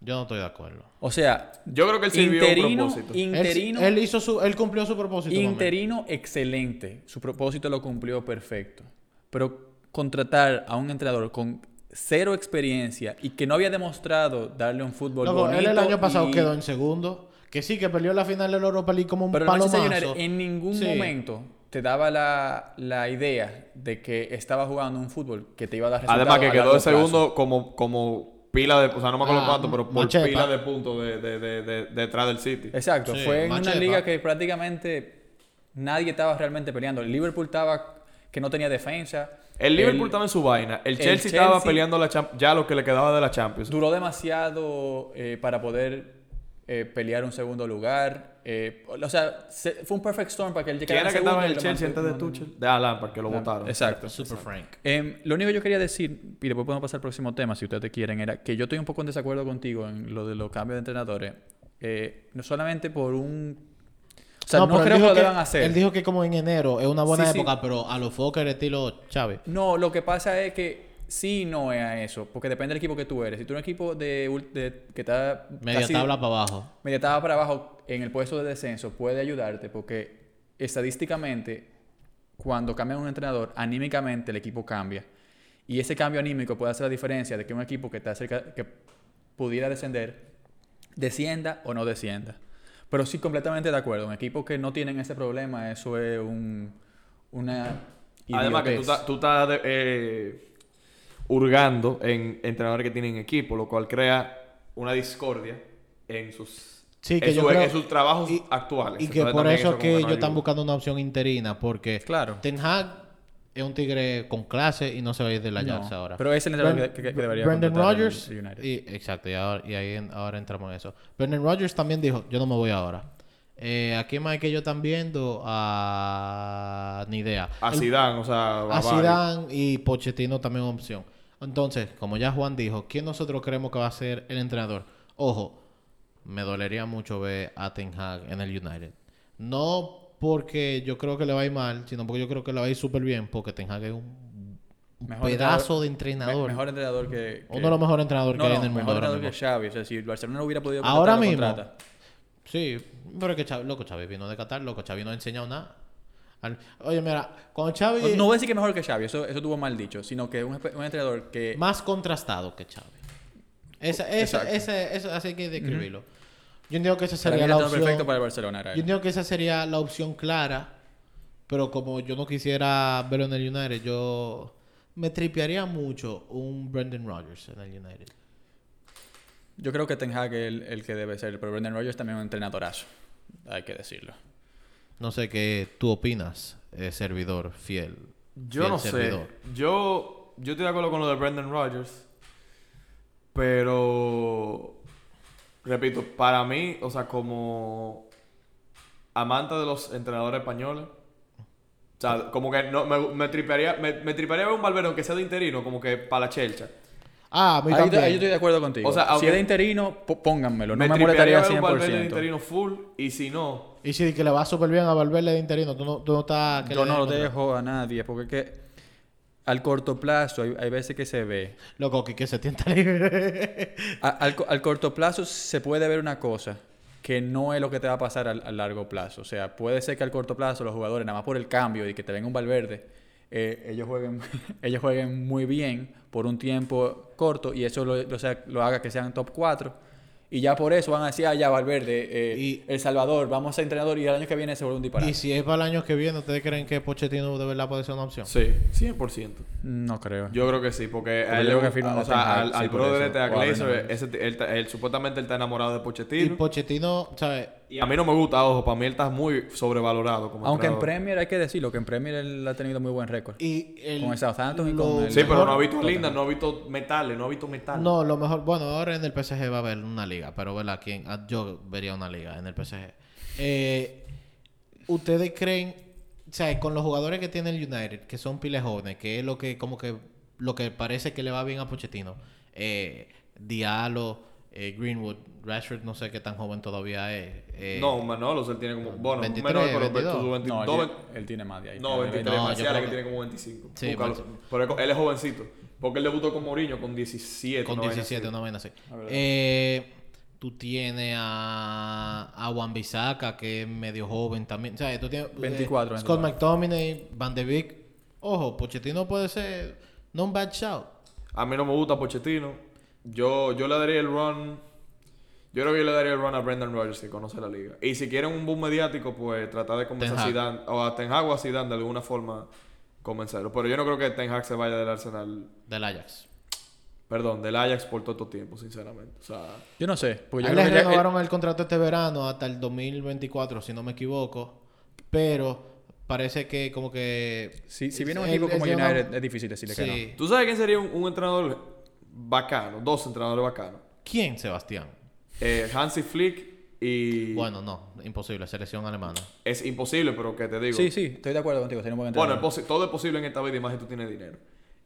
Yo no estoy de acuerdo. O sea, Yo creo que él sirvió un interino, propósito. Él, interino, él hizo su, él cumplió su propósito. mami. interino excelente. Su propósito lo cumplió perfecto. Pero contratar a un entrenador con cero experiencia y que no había demostrado darle un fútbol Loco, él bonito el año pasado y- quedó en segundo. Que sí, que perdió la final de la Europa League como un Pero el palomazo. United en ningún Sí. momento te daba la, la idea de que estaba jugando un fútbol que te iba a dar resultados Además que quedó de segundo como, como pila de... O sea, no me acuerdo Ah, cuánto, pero por Machepa. pila de puntos de, de, de, de- detrás del City. Exacto, Sí, fue en una liga que prácticamente nadie estaba realmente peleando. El Liverpool estaba que no tenía defensa. El Liverpool El- estaba en su vaina. El el Chelsea, estaba Chelsea- peleando la ya lo que le quedaba de la Champions. Duró demasiado eh, para poder eh, pelear un segundo lugar. eh, o sea, se- fue un perfect storm para que él ¿Quién llegara era que estaba en el Chelsea antes de. Tuchel? De Alan, porque lo votaron. Exacto. Super Frank. Em, lo único que yo quería decir, y después podemos pasar al próximo tema, si ustedes quieren, era que yo estoy un poco en desacuerdo contigo en lo de los cambios de entrenadores. Eh, no solamente por un... Sea, no, creo que lo deban hacer. Él dijo que como en enero es una buena Sí, sí. época, pero a los Fokker estilo Chávez. No, lo que pasa es que sí no es a eso, porque depende del equipo que tú eres. Si tú eres un equipo de, de- que está Media casi- tabla para abajo. media tabla para abajo en el puesto de descenso, puede ayudarte porque estadísticamente, cuando cambia un entrenador, anímicamente el equipo cambia. Y ese cambio anímico puede hacer la diferencia de que un equipo que está cerca, que pudiera descender, descienda o no descienda. Pero sí, completamente de acuerdo. Un equipo que no tienen ese problema, eso es un, una. Además que tú idiotez. estás, tú estás de- eh, hurgando en entrenadores que tienen equipo, lo cual crea una discordia en sus, Sí, que en, yo su- creo- en sus trabajos y- actuales. Y que Entonces, por eso es que no ellos están buscando una opción interina, porque Claro. Ten Hag es un tigre con clase y no se va a ir de la No, Ajax ahora. Pero es el entrenador Bren- que, que- que debería Brendan el- Rodgers, el United. y, exacto, y, ahora, y ahí en- ahora entramos en eso. Brendan Rodgers también dijo, yo no me voy ahora. Eh, ¿A quién más es que ellos están viendo? A... Ni idea. A Zidane, o sea, a. Zidane y Pochettino también es opción. Entonces, como ya Juan dijo, ¿quién nosotros creemos que va a ser el entrenador? Ojo, me dolería mucho ver a Ten Hag en el United. No porque yo creo que le va a ir mal, sino porque yo creo que le va a ir súper bien, porque Ten Hag es un Mejor pedazo de entrenador. Me- mejor entrenador que, que- Uno de los mejores entrenadores No, que hay en el mundo mejor entrenador que Xavi. O sea, si el Barcelona no hubiera podido Ahora mismo. contrata. Sí, pero es que Xavi, loco, Xavi vino de Qatar, loco, Xavi no ha enseñado nada. Oye, mira, cuando Xavi... No, no voy a decir que mejor que Xavi, eso, eso tuvo mal dicho, sino que un, un entrenador que... más contrastado que Xavi. Esa, esa, ese, eso así hay que describirlo. Yo entiendo que esa sería la opción. perfecto para el Barcelona era Yo entiendo que esa sería la opción clara, pero como yo no quisiera verlo en el United, yo me tripearía mucho un Brendan Rodgers en el United. Yo creo que Ten Hag es el, el que debe ser, pero Brendan Rodgers también es un entrenadorazo, hay que decirlo. No sé qué tú opinas, eh, servidor fiel. Yo fiel no servidor. sé. Yo, yo estoy de acuerdo con lo de Brendan Rodgers. Pero. Repito, para mí, o sea, como amante de los entrenadores españoles. O sea, como que no, me, me tripearía, me, me tripearía ver un Valverde aunque sea de interino, como que para la chelcha. Ah, a mí Ahí, también. ahí yo estoy de acuerdo contigo. O sea, si aunque- es de interino, po- pónganmelo. No me, tripearía molestaría ver un Valverde de 100%. interino full. Y si no, Y si que le va súper bien a Valverde de interino, tú no, tú no estás... que Yo le no lo dejo a nadie porque es que al corto plazo hay, hay veces que se ve. Loco, que, que se tienta libre. A- al, al corto plazo se puede ver una cosa que no es lo que te va a pasar al, al largo plazo. O sea, puede ser que al corto plazo los jugadores, nada más por el cambio y que te venga un Valverde, eh, ellos, jueguen, ellos jueguen muy bien por un tiempo corto y eso lo, lo sea- lo haga que sean top 4. Y ya por eso van a decir, ah, ya Valverde, eh, Y- El Salvador, vamos a ser entrenador y el año que viene se vuelve un disparate. y si es para el año que viene, ¿ustedes creen que Pochettino de verdad puede ser una opción? sí, 100%. No creo. Yo creo que sí, porque, él yo le- creo que firman o sea, al, sí, al brother eso. este, Glazer, ese- él, él supuestamente él está enamorado de Y Pochettino. Pochettino, ¿sabes? Y a mí no me gusta, ojo, para mí él está muy sobrevalorado como Aunque en. Premier hay que decirlo, que en Premier él ha tenido muy buen récord. Y el, Con el Southampton y con el- Sí, pero no ha visto linda, no ha visto metales, no ha visto metal. No, lo mejor, bueno, ahora en el PSG va a haber una liga, pero ¿verdad? ¿Quién? Ah, Yo vería una liga en el PSG. Eh, ¿Ustedes creen, o sea, con los jugadores que tiene el United, que son piles jóvenes, que es lo que, como que, lo que parece que le va bien a Pochettino, eh, Diallo, eh, Greenwood, Rashford, no sé qué tan joven todavía es. eh, No, Manolos, él tiene como, bueno, 23, menor, pero 22. tú 20 No, no, él, él tiene más de ahí. no, 23, No, Marcial, que que- tiene como 25. Sí, Búscalo. Marcial. Pero él- es jovencito, porque él debutó con Mourinho con 17. con una vaina 17, así. una vaina así. Eh, tú tienes a, a Wan Bissaka, que es medio joven también. O sea, tú tienes, eh, 24, Scott 24. McTominay, Van de Beek. Ojo, Pochettino puede ser no un bad shout. A mí no me gusta Pochettino. Yo, yo le daría el run. Yo creo que yo le daría el run a Brendan Rodgers que conoce la liga. Y si quieren un boom mediático, pues tratar de convencer a. Zidane, o a Ten Hag o a Zidane de alguna forma convencerlo. Pero yo no creo que Ten Hag se vaya del Arsenal, Del Ajax. perdón, del Ajax por todo este tiempo, sinceramente. O sea, Yo no sé. Porque yo creo le que ya- renovaron el contrato este verano hasta el 2024, si no me equivoco. Pero parece que como que... si, si viene un equipo como una- United, es difícil decirle que Sí. ¿tú sabes quién sería un, un entrenador bacano? Dos entrenadores bacanos. ¿Quién, Sebastián? Eh, Hansi Flick y... Bueno, no, imposible, selección alemana. Es imposible, pero que te digo. Sí, sí, estoy de acuerdo contigo. Sería un buen Bueno, es todo es posible en esta vida y más si tú tienes dinero.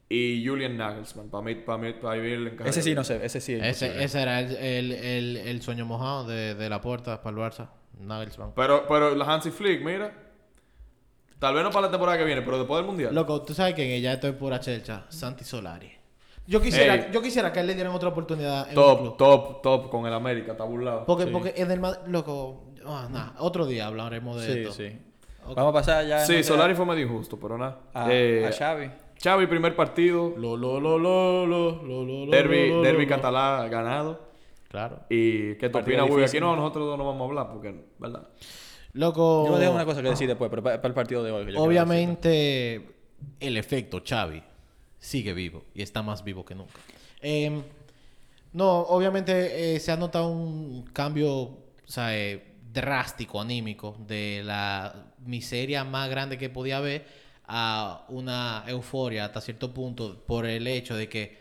Y Julian Nagelsmann, para mí, para mí, para mí encaja ese sí, no sé. Ese sí. es Ese, ese era el, el, el, el sueño mojado de, de la puerta para el Barça. Nagelsmann. Pero, pero la Hansi Flick, mira. Tal vez no para la temporada que viene, pero después del mundial. Loco, tú sabes que ella esto es pura chelcha. Santi Solari. Yo quisiera, Ey. yo quisiera que a él le dieran otra oportunidad en un top, club. top, top con el América, está burlado. Porque, Sí. porque en el Mad- loco, ah, nah, otro día hablaremos de Sí, esto. sí. Ok. Vamos a pasar ya. Sí, Solari fue medio injusto, pero nada. A, Eh, a Xavi. Xavi, primer partido. Lo, lo, lo, lo, lo, lo, lo, Derby, lo, lo, derby lo. catalán ganado. Claro. Y que Partido opina Uy, difícil. Aquí no, nosotros dos no vamos a hablar porque, ¿verdad? Loco. Yo me dejo una cosa que decir después, pero para, el partido de hoy. Obviamente, el efecto Xavi sigue vivo y está más vivo que nunca. Em, no, obviamente eh, se ha notado un cambio o eh, drástico, anímico, de la miseria más grande que podía haber a una euforia hasta cierto punto por el hecho de que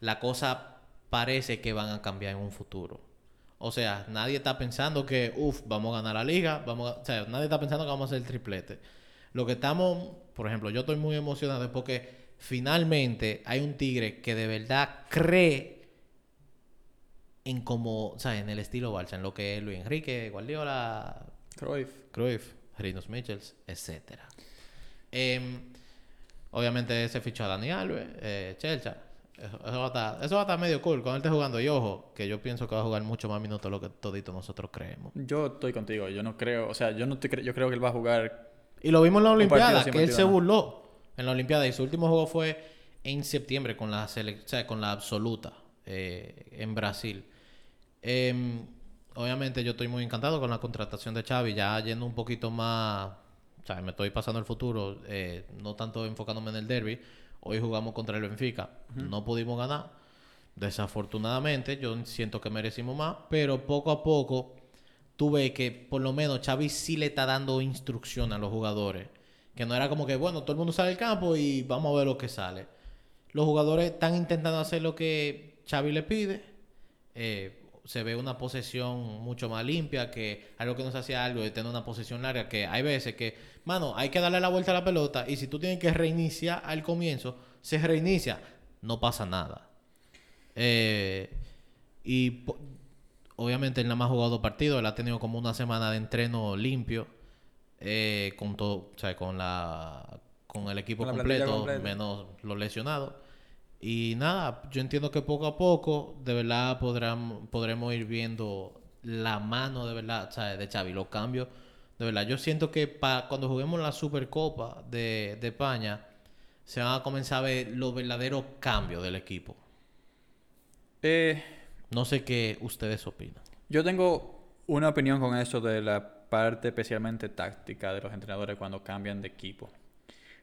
la cosa parece que van a cambiar en un futuro. O sea, nadie está pensando que, uff, vamos a ganar la liga, vamos a- nadie está pensando que vamos a hacer el triplete. Lo que estamos, por ejemplo, yo estoy muy emocionado porque finalmente hay un tigre que de verdad cree en como, o sea, en el estilo Barça, en lo que es Luis Enrique, Guardiola. Cruyff. Cruyff, Rinos Michels, etcétera. Em, obviamente se fichó a Dani Alves, eh, Chelcha. Eso, eso va a estar, eso va a estar medio cool cuando él esté jugando. Y ojo, que yo pienso que va a jugar mucho más minutos de lo que todito nosotros creemos. Yo estoy contigo. Yo no creo. O sea, yo no estoy cre- yo creo que él va a jugar. Y lo vimos en la Olimpiada, que él se burló en la Olimpiada. Y su último juego fue en septiembre con la, o sea, con la absoluta eh, en Brasil. Em, obviamente yo estoy muy encantado con la contratación de Xavi, ya yendo un poquito más, o sea, me estoy pasando el futuro, eh, no tanto enfocándome en el derby. Hoy jugamos contra el Benfica, no pudimos ganar. Desafortunadamente, yo siento que merecimos más, pero poco a poco tú ves que por lo menos Xavi sí le está dando instrucción a los jugadores. Que no era como que, bueno, todo el mundo sale al campo y vamos a ver lo que sale. Los jugadores están intentando hacer lo que Xavi le pide. Eh, se ve una posesión mucho más limpia que algo que no se hacía algo de tener una posesión larga que hay veces que mano hay que darle la vuelta a la pelota y si tú tienes que reiniciar al comienzo se reinicia no pasa nada Eh, y obviamente él nada más ha jugado dos partidos él ha tenido como una semana de entreno limpio eh, con todo o sea con la con el equipo Con completo menos los lesionados y nada, yo entiendo que poco a poco, de verdad, podrán, podremos ir viendo la mano de verdad, ¿sabes? De Xavi, los cambios. De verdad, yo siento que pa- cuando juguemos la Supercopa de, de España, se van a comenzar a ver los verdaderos cambios del equipo. Eh, No sé qué ustedes opinan. yo tengo una opinión con eso de la parte especialmente táctica de los entrenadores cuando cambian de equipo.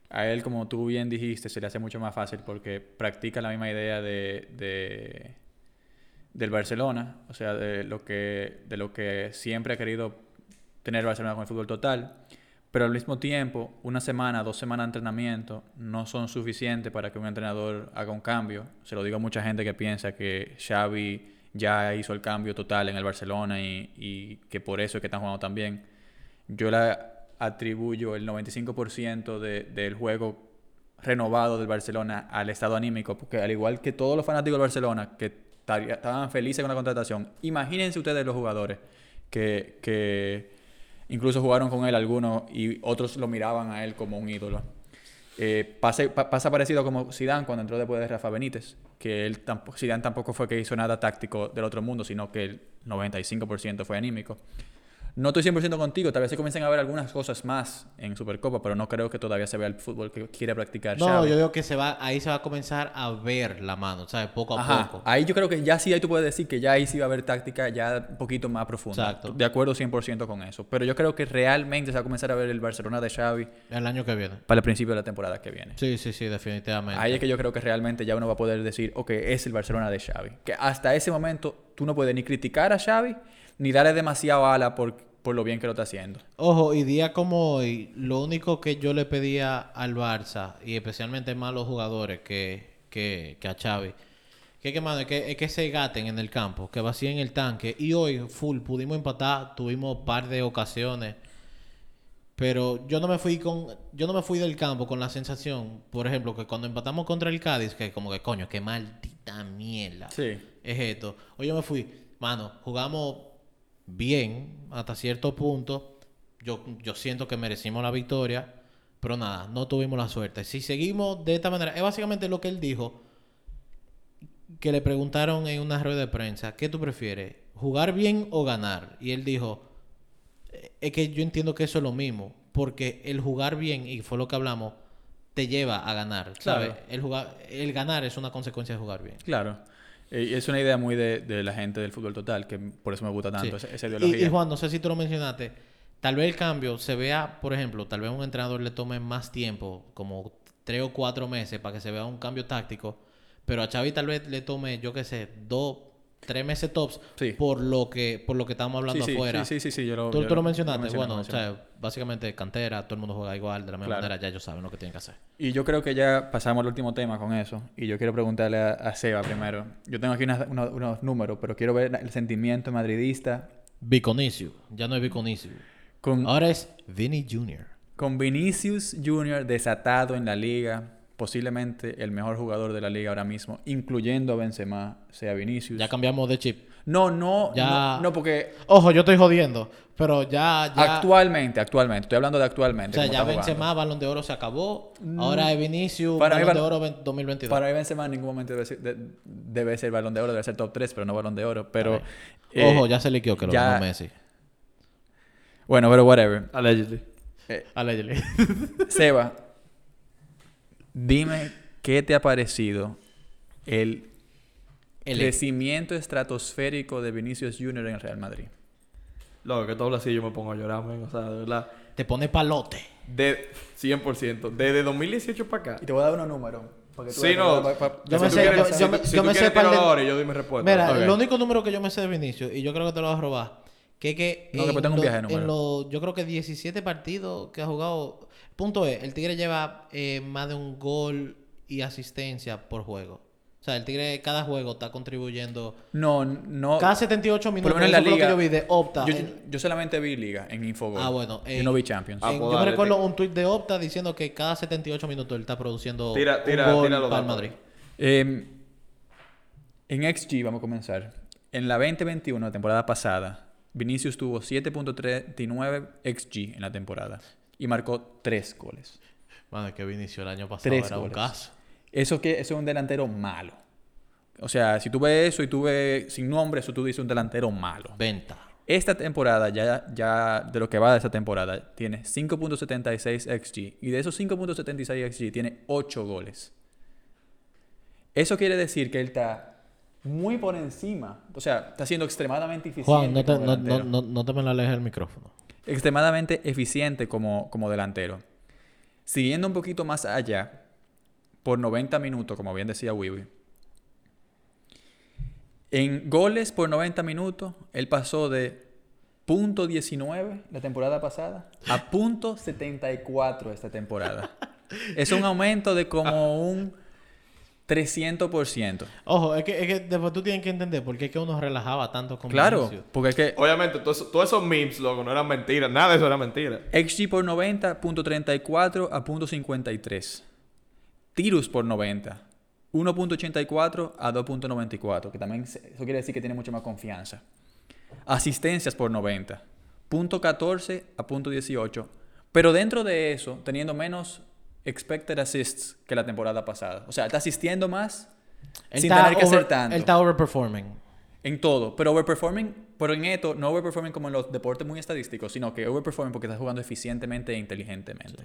A él, como tú bien dijiste, se le hace mucho más fácil porque practica la misma idea de, de- del Barcelona, o sea, de lo que de lo que siempre ha querido tener Barcelona con el fútbol total, pero al mismo tiempo, una semana, dos semanas de entrenamiento no son suficientes para que un entrenador haga un cambio. Se lo digo a mucha gente que piensa que Xavi ya hizo el cambio total en el Barcelona y, que por eso es que están jugando tan bien. Yo le atribuyo el 95% de- del juego renovado del Barcelona al estado anímico, porque al igual que todos los fanáticos del Barcelona que estaban felices con la contratación, imagínense ustedes los jugadores que incluso jugaron con él algunos y otros lo miraban a él como un ídolo. Eh, pasa parecido como Zidane cuando entró después de Rafa Benítez, que él tampoco, Zidane tampoco fue que hizo nada táctico del otro mundo, sino que el 95% fue anímico. No estoy 100% contigo, tal vez se comiencen a ver algunas cosas más en Supercopa, pero no creo que todavía se vea el fútbol que quiere practicar No, Xavi. yo digo que se va, ahí se va a comenzar a ver la mano, ¿sabes? Poco a Ajá, poco. ahí yo creo que ya sí, ahí tú puedes decir que ya ahí sí va a haber táctica ya un poquito más profunda. Exacto. De acuerdo 100% con eso. Pero yo creo que realmente se va a comenzar a ver el Barcelona de Xavi El año que viene. para el principio de la temporada que viene. Sí, sí, sí, definitivamente. Ahí es que yo creo que realmente ya uno va a poder decir, ok, es el Barcelona de Xavi. Que hasta ese momento tú no puedes ni criticar a Xavi, ni darle demasiado ala por, por lo bien que lo está haciendo. Ojo, y día como hoy, lo único que yo le pedía al Barça, y especialmente más a los jugadores que, que, que a Xavi, que, que, mano, es que, que se gaten en el campo, que vacíen el tanque. Y hoy, full, pudimos empatar, tuvimos un par de ocasiones. Pero yo no me fui con, yo no me fui del campo con la sensación, por ejemplo, que cuando empatamos contra el Cádiz, que como que coño, qué maldita mierda Sí. es esto. Hoy yo me fui, mano, jugamos bien hasta cierto punto. Yo, yo siento que merecimos la victoria, pero nada, no tuvimos la suerte. Si seguimos de esta manera, es básicamente lo que él dijo, que le preguntaron en una rueda de prensa, ¿qué tú prefieres? ¿Jugar bien o ganar? Y él dijo, "Eh, es que yo entiendo que eso es lo mismo, porque el jugar bien, y fue lo que hablamos, te lleva a ganar, ¿sabes? Claro. El, jugar, el ganar es una consecuencia de jugar bien. Claro. Eh, es una idea muy de, de la gente del fútbol total, que por eso me gusta tanto Sí. esa, esa Y, ideología. y Juan, no sé si tú lo mencionaste. Tal vez el cambio se vea, por ejemplo, tal vez un entrenador le tome más tiempo, como tres o cuatro meses, para que se vea un cambio táctico. Pero a Xavi tal vez le tome, yo qué sé, dos, tres meses tops, Sí. por lo que por lo que estamos hablando sí, sí, afuera. sí, sí, sí, yo lo, Tú, yo tú lo lo mencionaste. mencioné, bueno, lo o sea, básicamente cantera, todo el mundo juega igual, de la misma Claro. manera, ya ellos saben lo que tienen que hacer. Y yo creo que ya pasamos al último tema con eso. Y yo quiero preguntarle a, a Seba primero. Yo tengo aquí unas- unos, unos números, pero quiero ver el sentimiento madridista Viconicio, ya no es Viconicio. con, Ahora es Vinny Jr. con Vinicius Jr. desatado en la liga. Posiblemente el mejor jugador de la liga ahora mismo, incluyendo a Benzema, sea Vinicius. Ya cambiamos de chip. no, no, Ya- no, no, porque Ojo, yo estoy jodiendo, pero ya... ya... actualmente, actualmente, estoy hablando de O actualmente. sea, como ya. Benzema, Balón de Oro se acabó. Ahora es Vinicius, Para mí Balón de Oro ven- 2022. Para mí Benzema en ningún momento debe ser, de- debe ser balón de oro, debe ser top 3, pero no balón de oro. Pero, eh, Ojo, ya se liqueó que lo ya- ganó Messi. Bueno, pero whatever. Allegedly. Eh, Allegedly. Seba, dime qué te ha parecido el, El- crecimiento estratosférico de Vinicius Jr. en el Real Madrid. Loco, que tú hablas así yo me pongo a llorar, men. O sea, de verdad. Te pone palote. De 100%. Desde 2018 para acá. Y te voy a dar unos números. que Sí, no. que- Yo si me tú sé- quieres- yo- si yo tú- me- yo me sé ahora y yo doy mi respuesta. Mira, Ok. el único número que yo me sé de Vinicius, y yo creo que te lo vas a robar, Que que No, después tengo un lo- viaje de número. en los, yo creo que 17 partidos que ha jugado. Punto es, el Tigre lleva eh, más de un gol y asistencia por juego. O sea, el Tigre cada juego está contribuyendo. No, no. Cada 78 por minutos. lo menos en la lo liga. que yo vi de Opta. Yo, en- yo solamente vi liga en Infogol. Ah, bueno, Yo en- no vi Champions. En- yo me recuerdo un tuit de Opta diciendo que cada 78 minutos él está produciendo Tira- tira- un gol tira para el. Madrid. Eh, en XG, vamos a comenzar. En la 2021, la temporada pasada, Vinicius tuvo 7.39 XG en la temporada y marcó 3 goles. Madre, que Vinicio el año pasado Tres era un goles. caso. Eso, que, eso es un delantero malo. O sea, si tú ves eso y tú ves sin nombre, eso tú dices un delantero malo. Venta. Esta temporada, ya, ya de lo que va de esta temporada, tiene 5.76 XG. Y de esos 5.76 XG tiene 8 goles. Eso quiere decir que él está muy por encima. O sea, está siendo extremadamente eficiente. Juan, no te, no, no, no te me la alejes el micrófono. Extremadamente eficiente como, como delantero. Siguiendo un poquito más allá, por 90 minutos, como bien decía Wiwi. En goles por 90 minutos, él pasó de punto 19 la temporada pasada a punto 74 esta temporada. es un aumento de como un 300%. Ojo, es que, es que después tú tienes que entender por qué es que uno relajaba tanto con Claro, Vinicius. porque es que Obviamente, todos esos- todos esos memes, loco, no eran mentiras. Nada de eso era mentira. XG por 90, punto 34 a punto 53. Tiros por 90, 1.84 a 2.94, que también se- eso quiere decir que tiene mucha más confianza. Asistencias por 90, punto 14 a punto 18. Pero dentro de eso, teniendo menos expected assists que la temporada pasada. O sea, está asistiendo más Él sin tener que over- hacer tanto. Él está overperforming. En todo, pero overperforming, pero en esto, no overperforming como en los deportes muy estadísticos, sino que overperforming porque está jugando eficientemente e inteligentemente.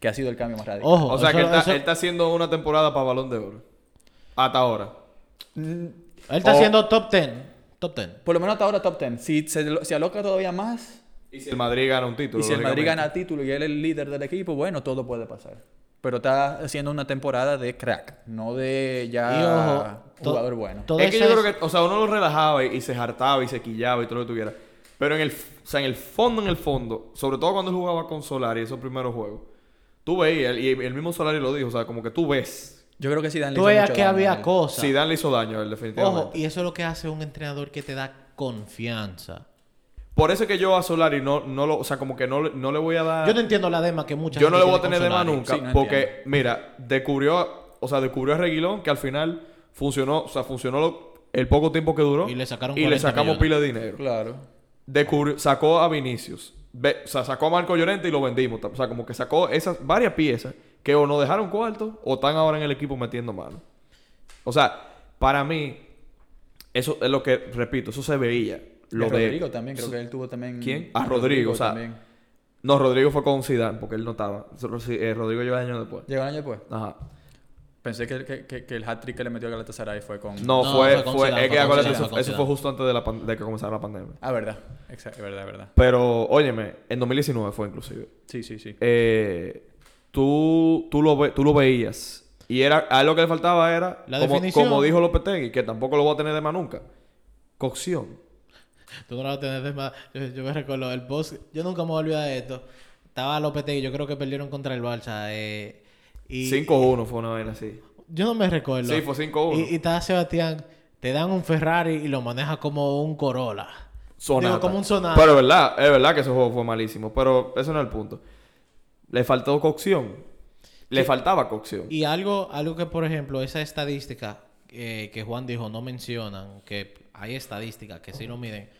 Que ha sido el cambio más radical. Ojo, O sea, eso- que él está, eso- él está haciendo una temporada para Balón de Oro. Hasta ahora. él está o- haciendo top 10. Top 10. Por lo menos hasta ahora top 10. Si se lo- si aloca todavía más, Y si el Madrid gana un título. y si el Madrid gana el título y él es el líder del equipo, bueno, todo puede pasar. Pero está haciendo una temporada de crack, no de ya Y ojo, to- jugador bueno. todo Es que yo creo que, o sea, uno lo relajaba y, y se hartaba y se quillaba y todo lo que tuviera. Pero en el, o sea, en el fondo, en el fondo, sobre todo cuando él jugaba con Solari, esos primeros juegos, tú veías, y el mismo Solari lo dijo, o sea, como que tú ves. Yo creo que sí dan Tú veías que había cosas. Si Dan le hizo daño a él, definitivamente. Ojo, y eso es lo que hace un entrenador que te da confianza. Por eso es que yo a Solari no, no lo, o sea, como que no, le- no le voy a dar. Yo no entiendo la dema que mucha Yo no le voy a tener de con más Solari. nunca. Sí, no porque, entiendo. mira, descubrió, o sea, descubrió a Reguilón que al final funcionó, o sea, funcionó lo- el poco tiempo que duró. Y le sacaron Y le 40 sacamos millones. pila de dinero. Claro. Descubrió, sacó a Vinicius. Ve- o sea, sacó a Marco Llorente y lo vendimos. O sea, como que sacó esas varias piezas que o nos dejaron cuarto o están ahora en el equipo metiendo mano. O sea, para mí, eso es lo que, repito, eso se veía. Lo Y a de, Rodrigo también, creo que él tuvo también. ¿Quién? A Rodrigo, o sea, también. No, Rodrigo fue con Zidane porque él no estaba. Eh, Rodrigo llegó años después. Llegó un año después. Ajá. Pensé que, que, que, que el hat-trick que le metió a Galatasaray fue con... No, No, fue, fue con fue, Zidane, es que eso, eso fue justo antes de, la pan- de que comenzara la pandemia. Ah, verdad. Exacto, verdad, verdad. Pero, óyeme, en 2019 fue inclusive. Sí, sí, sí. Eh, tú, tú, lo ve- tú lo veías. Y era, a él lo que le faltaba era, La como, definición. como dijo Lopetegui, que tampoco lo voy a tener de más nunca. Cocción. Tú no lo vas a tener de más. Yo, yo me recuerdo el post. Yo nunca me voy a olvidar de esto. Estaba Lopetegui, yo creo que perdieron contra el Barça. Eh, y 5-1 fue una vaina así. Yo no me recuerdo. Sí, fue 5-1. Y, y estaba Sebastián. Te dan un Ferrari y lo maneja como un Corolla. Sonata. Digo, como un Sonata. Pero es verdad, es verdad que ese juego fue malísimo. Pero ese no es el punto. Le faltó cocción. Le faltaba cocción. Y algo, algo que, por ejemplo, esa estadística eh, que Juan dijo no mencionan, que hay estadísticas que sí lo miden,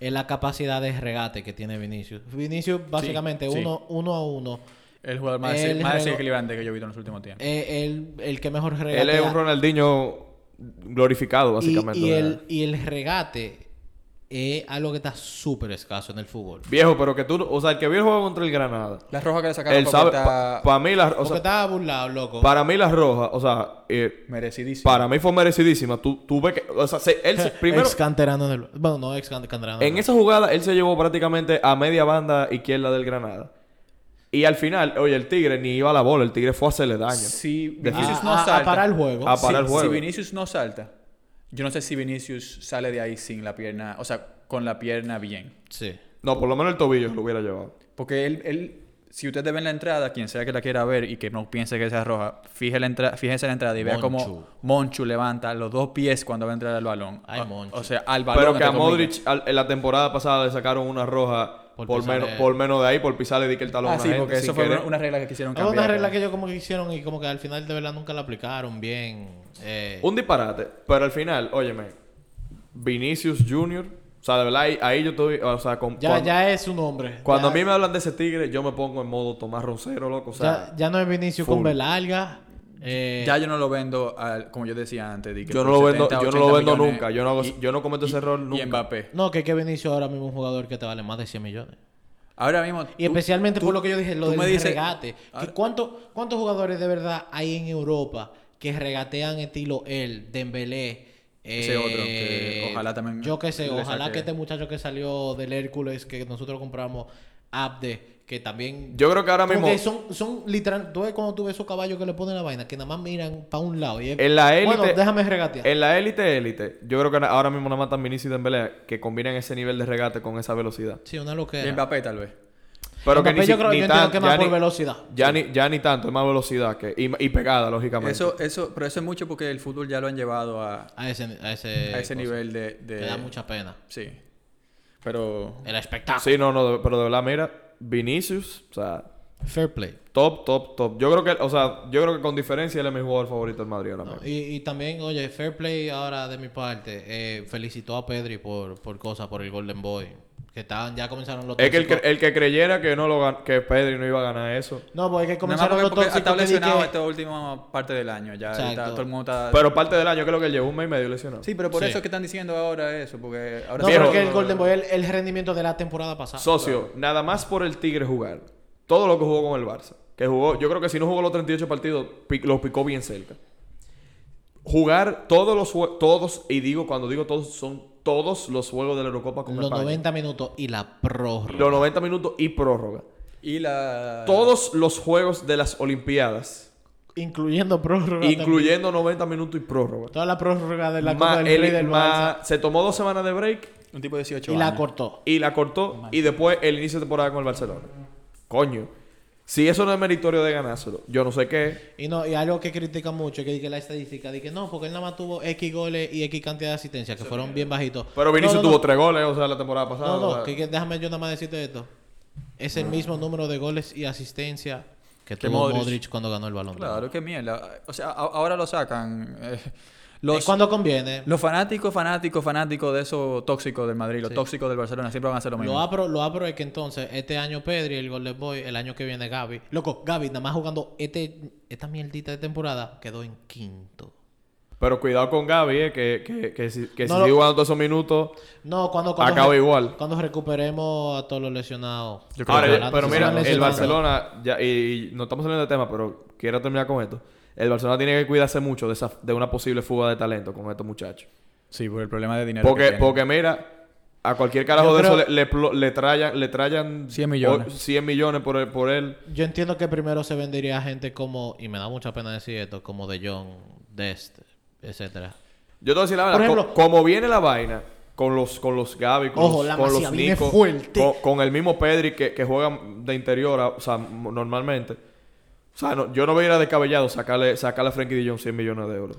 es la capacidad de regate que tiene Vinicius. Vinicius, básicamente, sí. Uno, uno a uno, El jugador más, El más desequilibrante que yo he visto en los últimos tiempos. el, el que mejor regate. Él es un Ronaldinho glorificado, básicamente. Y, el, y el regate es algo que está súper escaso en el fútbol. Viejo, pero que tú... O sea, el que vio el juego contra el Granada... La roja que le sacaron Él sabe... está Para mí la... O Porque sea, estaba burlado, loco. para mí la roja... O sea... eh, merecidísimo. para mí fue merecidísima. Tú, tú ves que... O sea, se- él se- primero... Ex canterano del... Bueno, no ex can- canterano. En esa jugada, él se llevó prácticamente a media banda izquierda del Granada. Y al final, oye, el Tigre ni iba a la bola. El Tigre fue a hacerle daño. Si Vinicius no a- a salta... parar el juego. A parar el juego. si Vinicius no salta, yo no sé si Vinicius sale de ahí sin la pierna. O sea, con la pierna bien. Sí. No, por lo menos el tobillo lo hubiera llevado. Porque él, él, si ustedes ven la entrada, quien sea que la quiera ver y que no piense que sea roja, fíjese, la entra- fíjese en la entrada y vea cómo Monchu levanta los dos pies cuando va a entrar al balón. Ay, o, Monchu. o sea, al balón. Pero que a comillas. Modric al- en la temporada pasada le sacaron una roja Por por, pisarle- menos, por menos de ahí, por pisarle di que el talón Ah, una sí, gente porque eso fue querer. una, regla que quisieron Es cambiar. una regla que ellos como que hicieron y como que al final de verdad nunca la aplicaron bien. Eh, Un disparate. Pero al final, óyeme, Vinicius Jr., o sea, de verdad, ahí, ahí yo estoy, o sea, con, ya, cuando, ya es su nombre. cuando Ya- a mí me hablan de ese tigre, yo me pongo en modo Tomás Roncero, loco, o sea, ya, ya no es Vinicio con full. Belarga. Eh, Ya yo no lo vendo, al- como yo decía antes. de que yo no lo vendo, 70, yo no lo 80 vendo millones nunca, yo no, hago- y- yo no cometo ese error y nunca. Mbappé. No, que, que Vinicio ahora mismo es un jugador que te vale más de 100 millones. Ahora mismo. Y tú- especialmente tú- por lo que yo dije, lo del me dices- regate. Que Ahora- cuánto- ¿Cuántos jugadores de verdad hay en Europa que regatean estilo él, Dembélé? Ese otro, que ojalá también Yo qué sé, ojalá saque- que este muchacho que salió del Hércules, que nosotros compramos, Abde, que también... Yo creo que ahora mismo, que son, son literal... Tú ves cuando tú ves esos caballos que le ponen la vaina, que nada más miran para un lado. Y es- en la élite, Bueno, déjame regatear. en la élite, élite, yo creo que ahora mismo nada más están Vinicius y Dembélé que combinan ese nivel de regate con esa velocidad. Sí, una Y loquera. Mbappé tal vez. Pero que ni, yo creo ni yo entiendo tan- que ya más por ni- velocidad. Ya, ni, ya ni tanto, es más velocidad que, y, y pegada, lógicamente. Eso, eso, pero eso es mucho porque el fútbol ya lo han llevado a, A ese, a ese, a ese nivel de, de- Me da mucha pena. Sí. Pero. El espectáculo. Sí, no, no, pero de verdad, mira, Vinicius, o sea, Fair play. top, top, top. Yo creo que, o sea, yo creo que con diferencia él es mi jugador favorito del Madrid ahora No, mismo. y, y también, oye, fair play ahora de mi parte. Eh, felicitó a Pedri por, por cosas, por el Golden Boy. Que estaban, ya comenzaron los Es que el, que tóxicos. el que creyera que no lo que Pedri no iba a ganar eso. No, porque es que Nada más comenzaron porque, los porque tóxicos. está lesionado que- esta última parte del año. Ya está- todo el mundo está. Pero parte del año, creo que llevó un mes y medio lesionado. sí, pero por Sí. eso es que están diciendo ahora eso. Porque ahora No, pero que el Golden Boy es el, el rendimiento de la temporada pasada. Socio, nada más por el Tigre jugar. Todo lo que jugó con el Barça. Que jugó, yo creo que si no jugó los 38 partidos, los picó bien cerca. Jugar todos los todos, y digo, cuando digo todos, son todos los juegos de la Eurocopa con los España. 90 minutos y la prórroga. Los 90 minutos y prórroga. Y la. Todos los juegos de las Olimpiadas, Incluyendo prórroga. incluyendo 90 minutos y prórroga. también. Toda la prórroga de la Ma- Copa del el- Rey del ma- Barça. se tomó dos semanas de break Un tipo de 18 Y la años. cortó. y la cortó y después el inicio de temporada con el Barcelona. Coño. Si eso no es meritorio de ganárselo, yo no sé qué. Y no, y algo que critica mucho es que, que la estadística dice que no, porque él nada más tuvo X goles y X cantidad de asistencias, que fueron bien bajitos. Pero Vinicius No, no, tuvo no. tres goles, o sea, la temporada pasada. No, o no, sea. que, que déjame yo nada más decirte esto. Es el mismo número de goles y asistencia que Que tuvo Modric. Modric. cuando ganó el balón. Claro, qué mierda. O sea, a- ahora lo sacan. Eh, los, cuando conviene. los fanáticos, fanáticos, fanáticos de esos tóxicos del Madrid, los Sí. tóxicos del Barcelona, siempre van a hacer lo mismo. Lo apro, lo apro es que entonces este año Pedri, el Golden Boy, el año que viene Gaby. Loco, Gaby nada más jugando este, esta mierdita de temporada quedó en quinto. Pero cuidado con Gaby, eh, que, que, que si, que No si lo- sigue jugando todos esos minutos, No, cuando, cuando, acaba igual. cuando recuperemos a todos los lesionados. Yo creo Ahora, que eh, pero mira, el. Barcelona, ya, y, y no estamos saliendo de tema, pero quiero terminar con esto. El Barcelona tiene que cuidarse mucho de, esa, de una posible fuga de talento con estos muchachos. Sí, por el problema de dinero. que Porque, porque mira, a cualquier carajo de eso le, le, le trayan, le trayan 100 millones. o- 100 millones por, él- por él. Yo entiendo que primero se vendería a gente como, y me da mucha pena decir esto, como De Jong, Dest, etcétera. Yo te voy a decir la Por verdad, ejemplo- co- como viene la vaina con los, con los Gaby, con Ojo, los, con los Nico. Con, con el mismo Pedri que, que juega de interior, a- o sea, normalmente. O sea, no- yo no voy a ir a descabellado sacarle, sacarle a Frankie de Jong 100 millones de euros.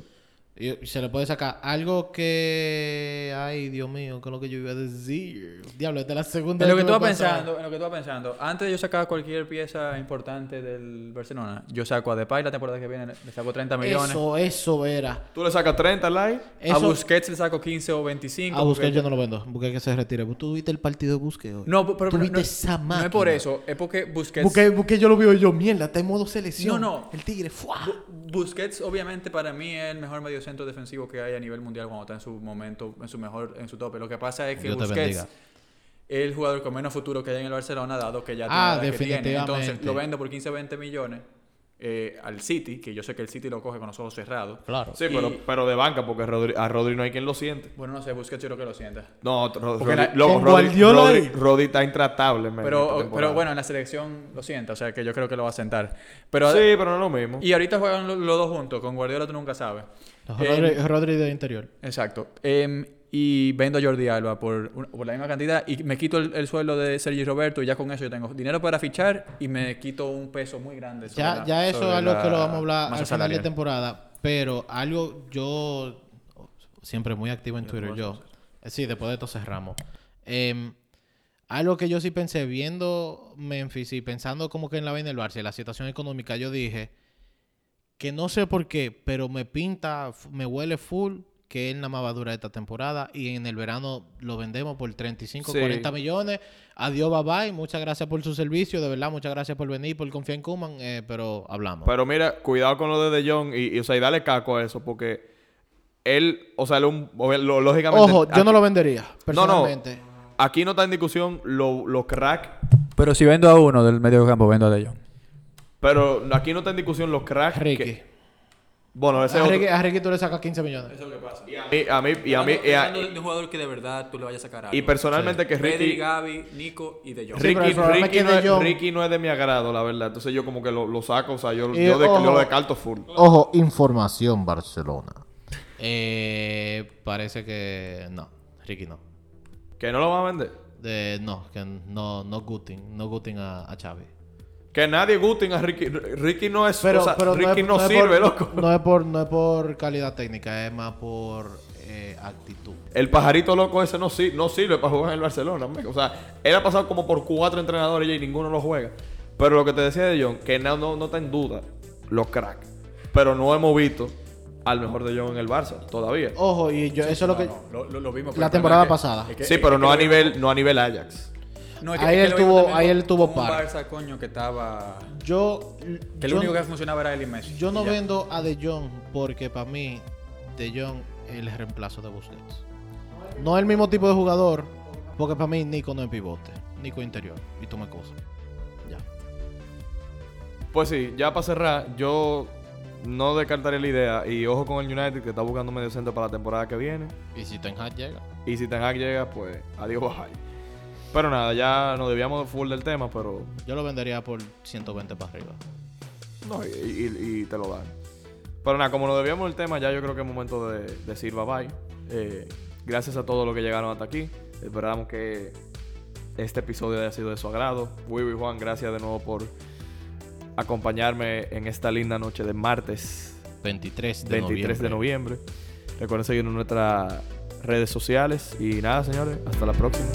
Y se le puede sacar algo que... Ay, Dios mío, ¿qué es lo que yo iba a decir? Diablo, esta es la segunda En lo vez que tú vas pensando, en lo que tú vas pensando, antes de yo sacar cualquier pieza importante del Barcelona, yo saco a Depay la temporada que viene, le saco 30 millones. Eso, eso era. Tú le sacas 30 like. A Eso, Busquets le saco 15 o 25. a Busquets porque- yo no lo vendo. Busquets que se retire. ¿Tú viste el partido de Busquets hoy? No, pero, pero ¿Tú no, viste no- esa no máquina? es por eso, es porque Busquets... Busquets, Busquets yo lo veo yo, mierda, está en modo selección. No, no. El tigre. Bu- Busquets obviamente para mí es el mejor mediocentro defensivo que hay a nivel mundial cuando está en su momento, en su mejor, en su tope. Lo que pasa es que Dios Busquets el jugador con menos futuro que hay en el Barcelona, dado que ya Ah, tiene la edad que tiene. definitivamente. Entonces lo vendo por 15 20 millones eh, al City, que yo sé que el City lo coge con los ojos cerrados. Claro. Sí, Y- pero, pero de banca, porque Rodri- a Rodri no hay quien lo siente. Bueno, no sé, Busquets yo creo que lo sienta. No, Rodri, la- loco, Rodri- está intratable, man, Pero, pero bueno, en la selección lo sienta, o sea que yo creo que lo va a sentar. Pero, sí, pero no es lo mismo. Y ahorita juegan lo- los dos juntos, con Guardiola tú nunca sabes. Rodri, Eh, Rodri de interior. Exacto. Em, y vendo a Jordi Alba por, por la misma cantidad y me quito el, el sueldo de Sergi Roberto y ya con eso yo tengo dinero para fichar y me quito un peso muy grande. sobre Ya, la- ya eso sobre es algo que lo vamos a hablar al final de temporada. Pero algo yo siempre muy activo en Twitter, yo. Eh, Sí, después de esto cerramos. Em, algo que yo sí pensé, viendo Memphis y pensando como que en la vaina del Barça y la situación económica, yo dije que no sé por qué, pero me pinta, me huele full que él nada más va a durar esta temporada y en el verano lo vendemos por 35, Sí. 40 millones. Adiós, bye bye. Muchas gracias por su servicio, de verdad, muchas gracias por venir, por confiar en Kuman, eh, pero hablamos. Pero mira, cuidado con lo de De Jong y, y, o sea, y dale caco a eso porque él, o sea, él un- lo- lógicamente... Ojo, yo no lo vendería, No, no. personalmente. Aquí no está en discusión los lo crack, Pero si vendo a uno del medio campo, vendo a De Jong. pero aquí no está en discusión los cracks. Ricky. que- bueno, ese A es otro- Ricky, a Ricky tú le sacas 15 millones. Eso es lo que pasa. Y a mí, y a mí, y a- de un jugador que de verdad tú le vayas a sacar algo. y personalmente que Pedri, Ricky, Gaby, Nico y De Jong. Sí, pero el Ricky, problema es Ricky que no De es, Jong- Ricky no es de mi agrado, la verdad. Entonces yo como que lo, lo saco, o sea, yo, Y, yo, de, ojo. yo descarto full. Ojo, información Barcelona. Eh, parece que no, Ricky no. Que no lo van a vender. De, no, que no, no Gutin, no Gutin a, a Xavi. Que nadie gusten a Ricky. Ricky no es, Pero, o sea, pero Ricky es- no, sirve, por, loco. No es, por, no es por calidad técnica, es más por eh, actitud. El pajarito loco ese no, sir- no sirve para jugar en el Barcelona. amigo. O sea, él ha pasado como por cuatro entrenadores y ninguno lo juega. Pero lo que te decía de John, que no, no, no está en duda los cracks. Pero no hemos visto al mejor de John en el Barça todavía. Ojo, y yo, eso es lo que... Lo, lo- lo vimos. La temporada que- pasada. es que- sí, pero no a nivel, no a nivel Ajax. No, es que- Ahí que él tuvo- ahí él tuvo con un par. Barça, coño, que estaba... Yo, Que lo único que funcionaba era él y Messi. yo no ya. vendo a De Jong porque para mí De Jong es el reemplazo de Busquets. No es el mismo tipo de jugador porque para mí Nico no es pivote, Nico interior y tome cosas. Ya. Pues sí, ya para cerrar, yo no descartaría la idea. Y ojo con el United que está buscando medio centro para la temporada que viene. Y si Ten Hag llega. Y si Ten Hag llega, pues adiós bajay. Pero nada, ya nos debíamos full del tema, pero Yo lo vendería por 120 para arriba. no, y, y- y te lo dan. Pero nada, como nos debíamos del tema, ya yo creo que es momento de decir bye bye. Eh, gracias a todos los que llegaron hasta aquí. Esperamos que este episodio haya sido de su agrado. Wiwi y Juan, gracias de nuevo por acompañarme en esta linda noche de martes 23 de 23 de noviembre. noviembre. Recuerden seguirnos en nuestras redes sociales. Y nada, señores, hasta la próxima.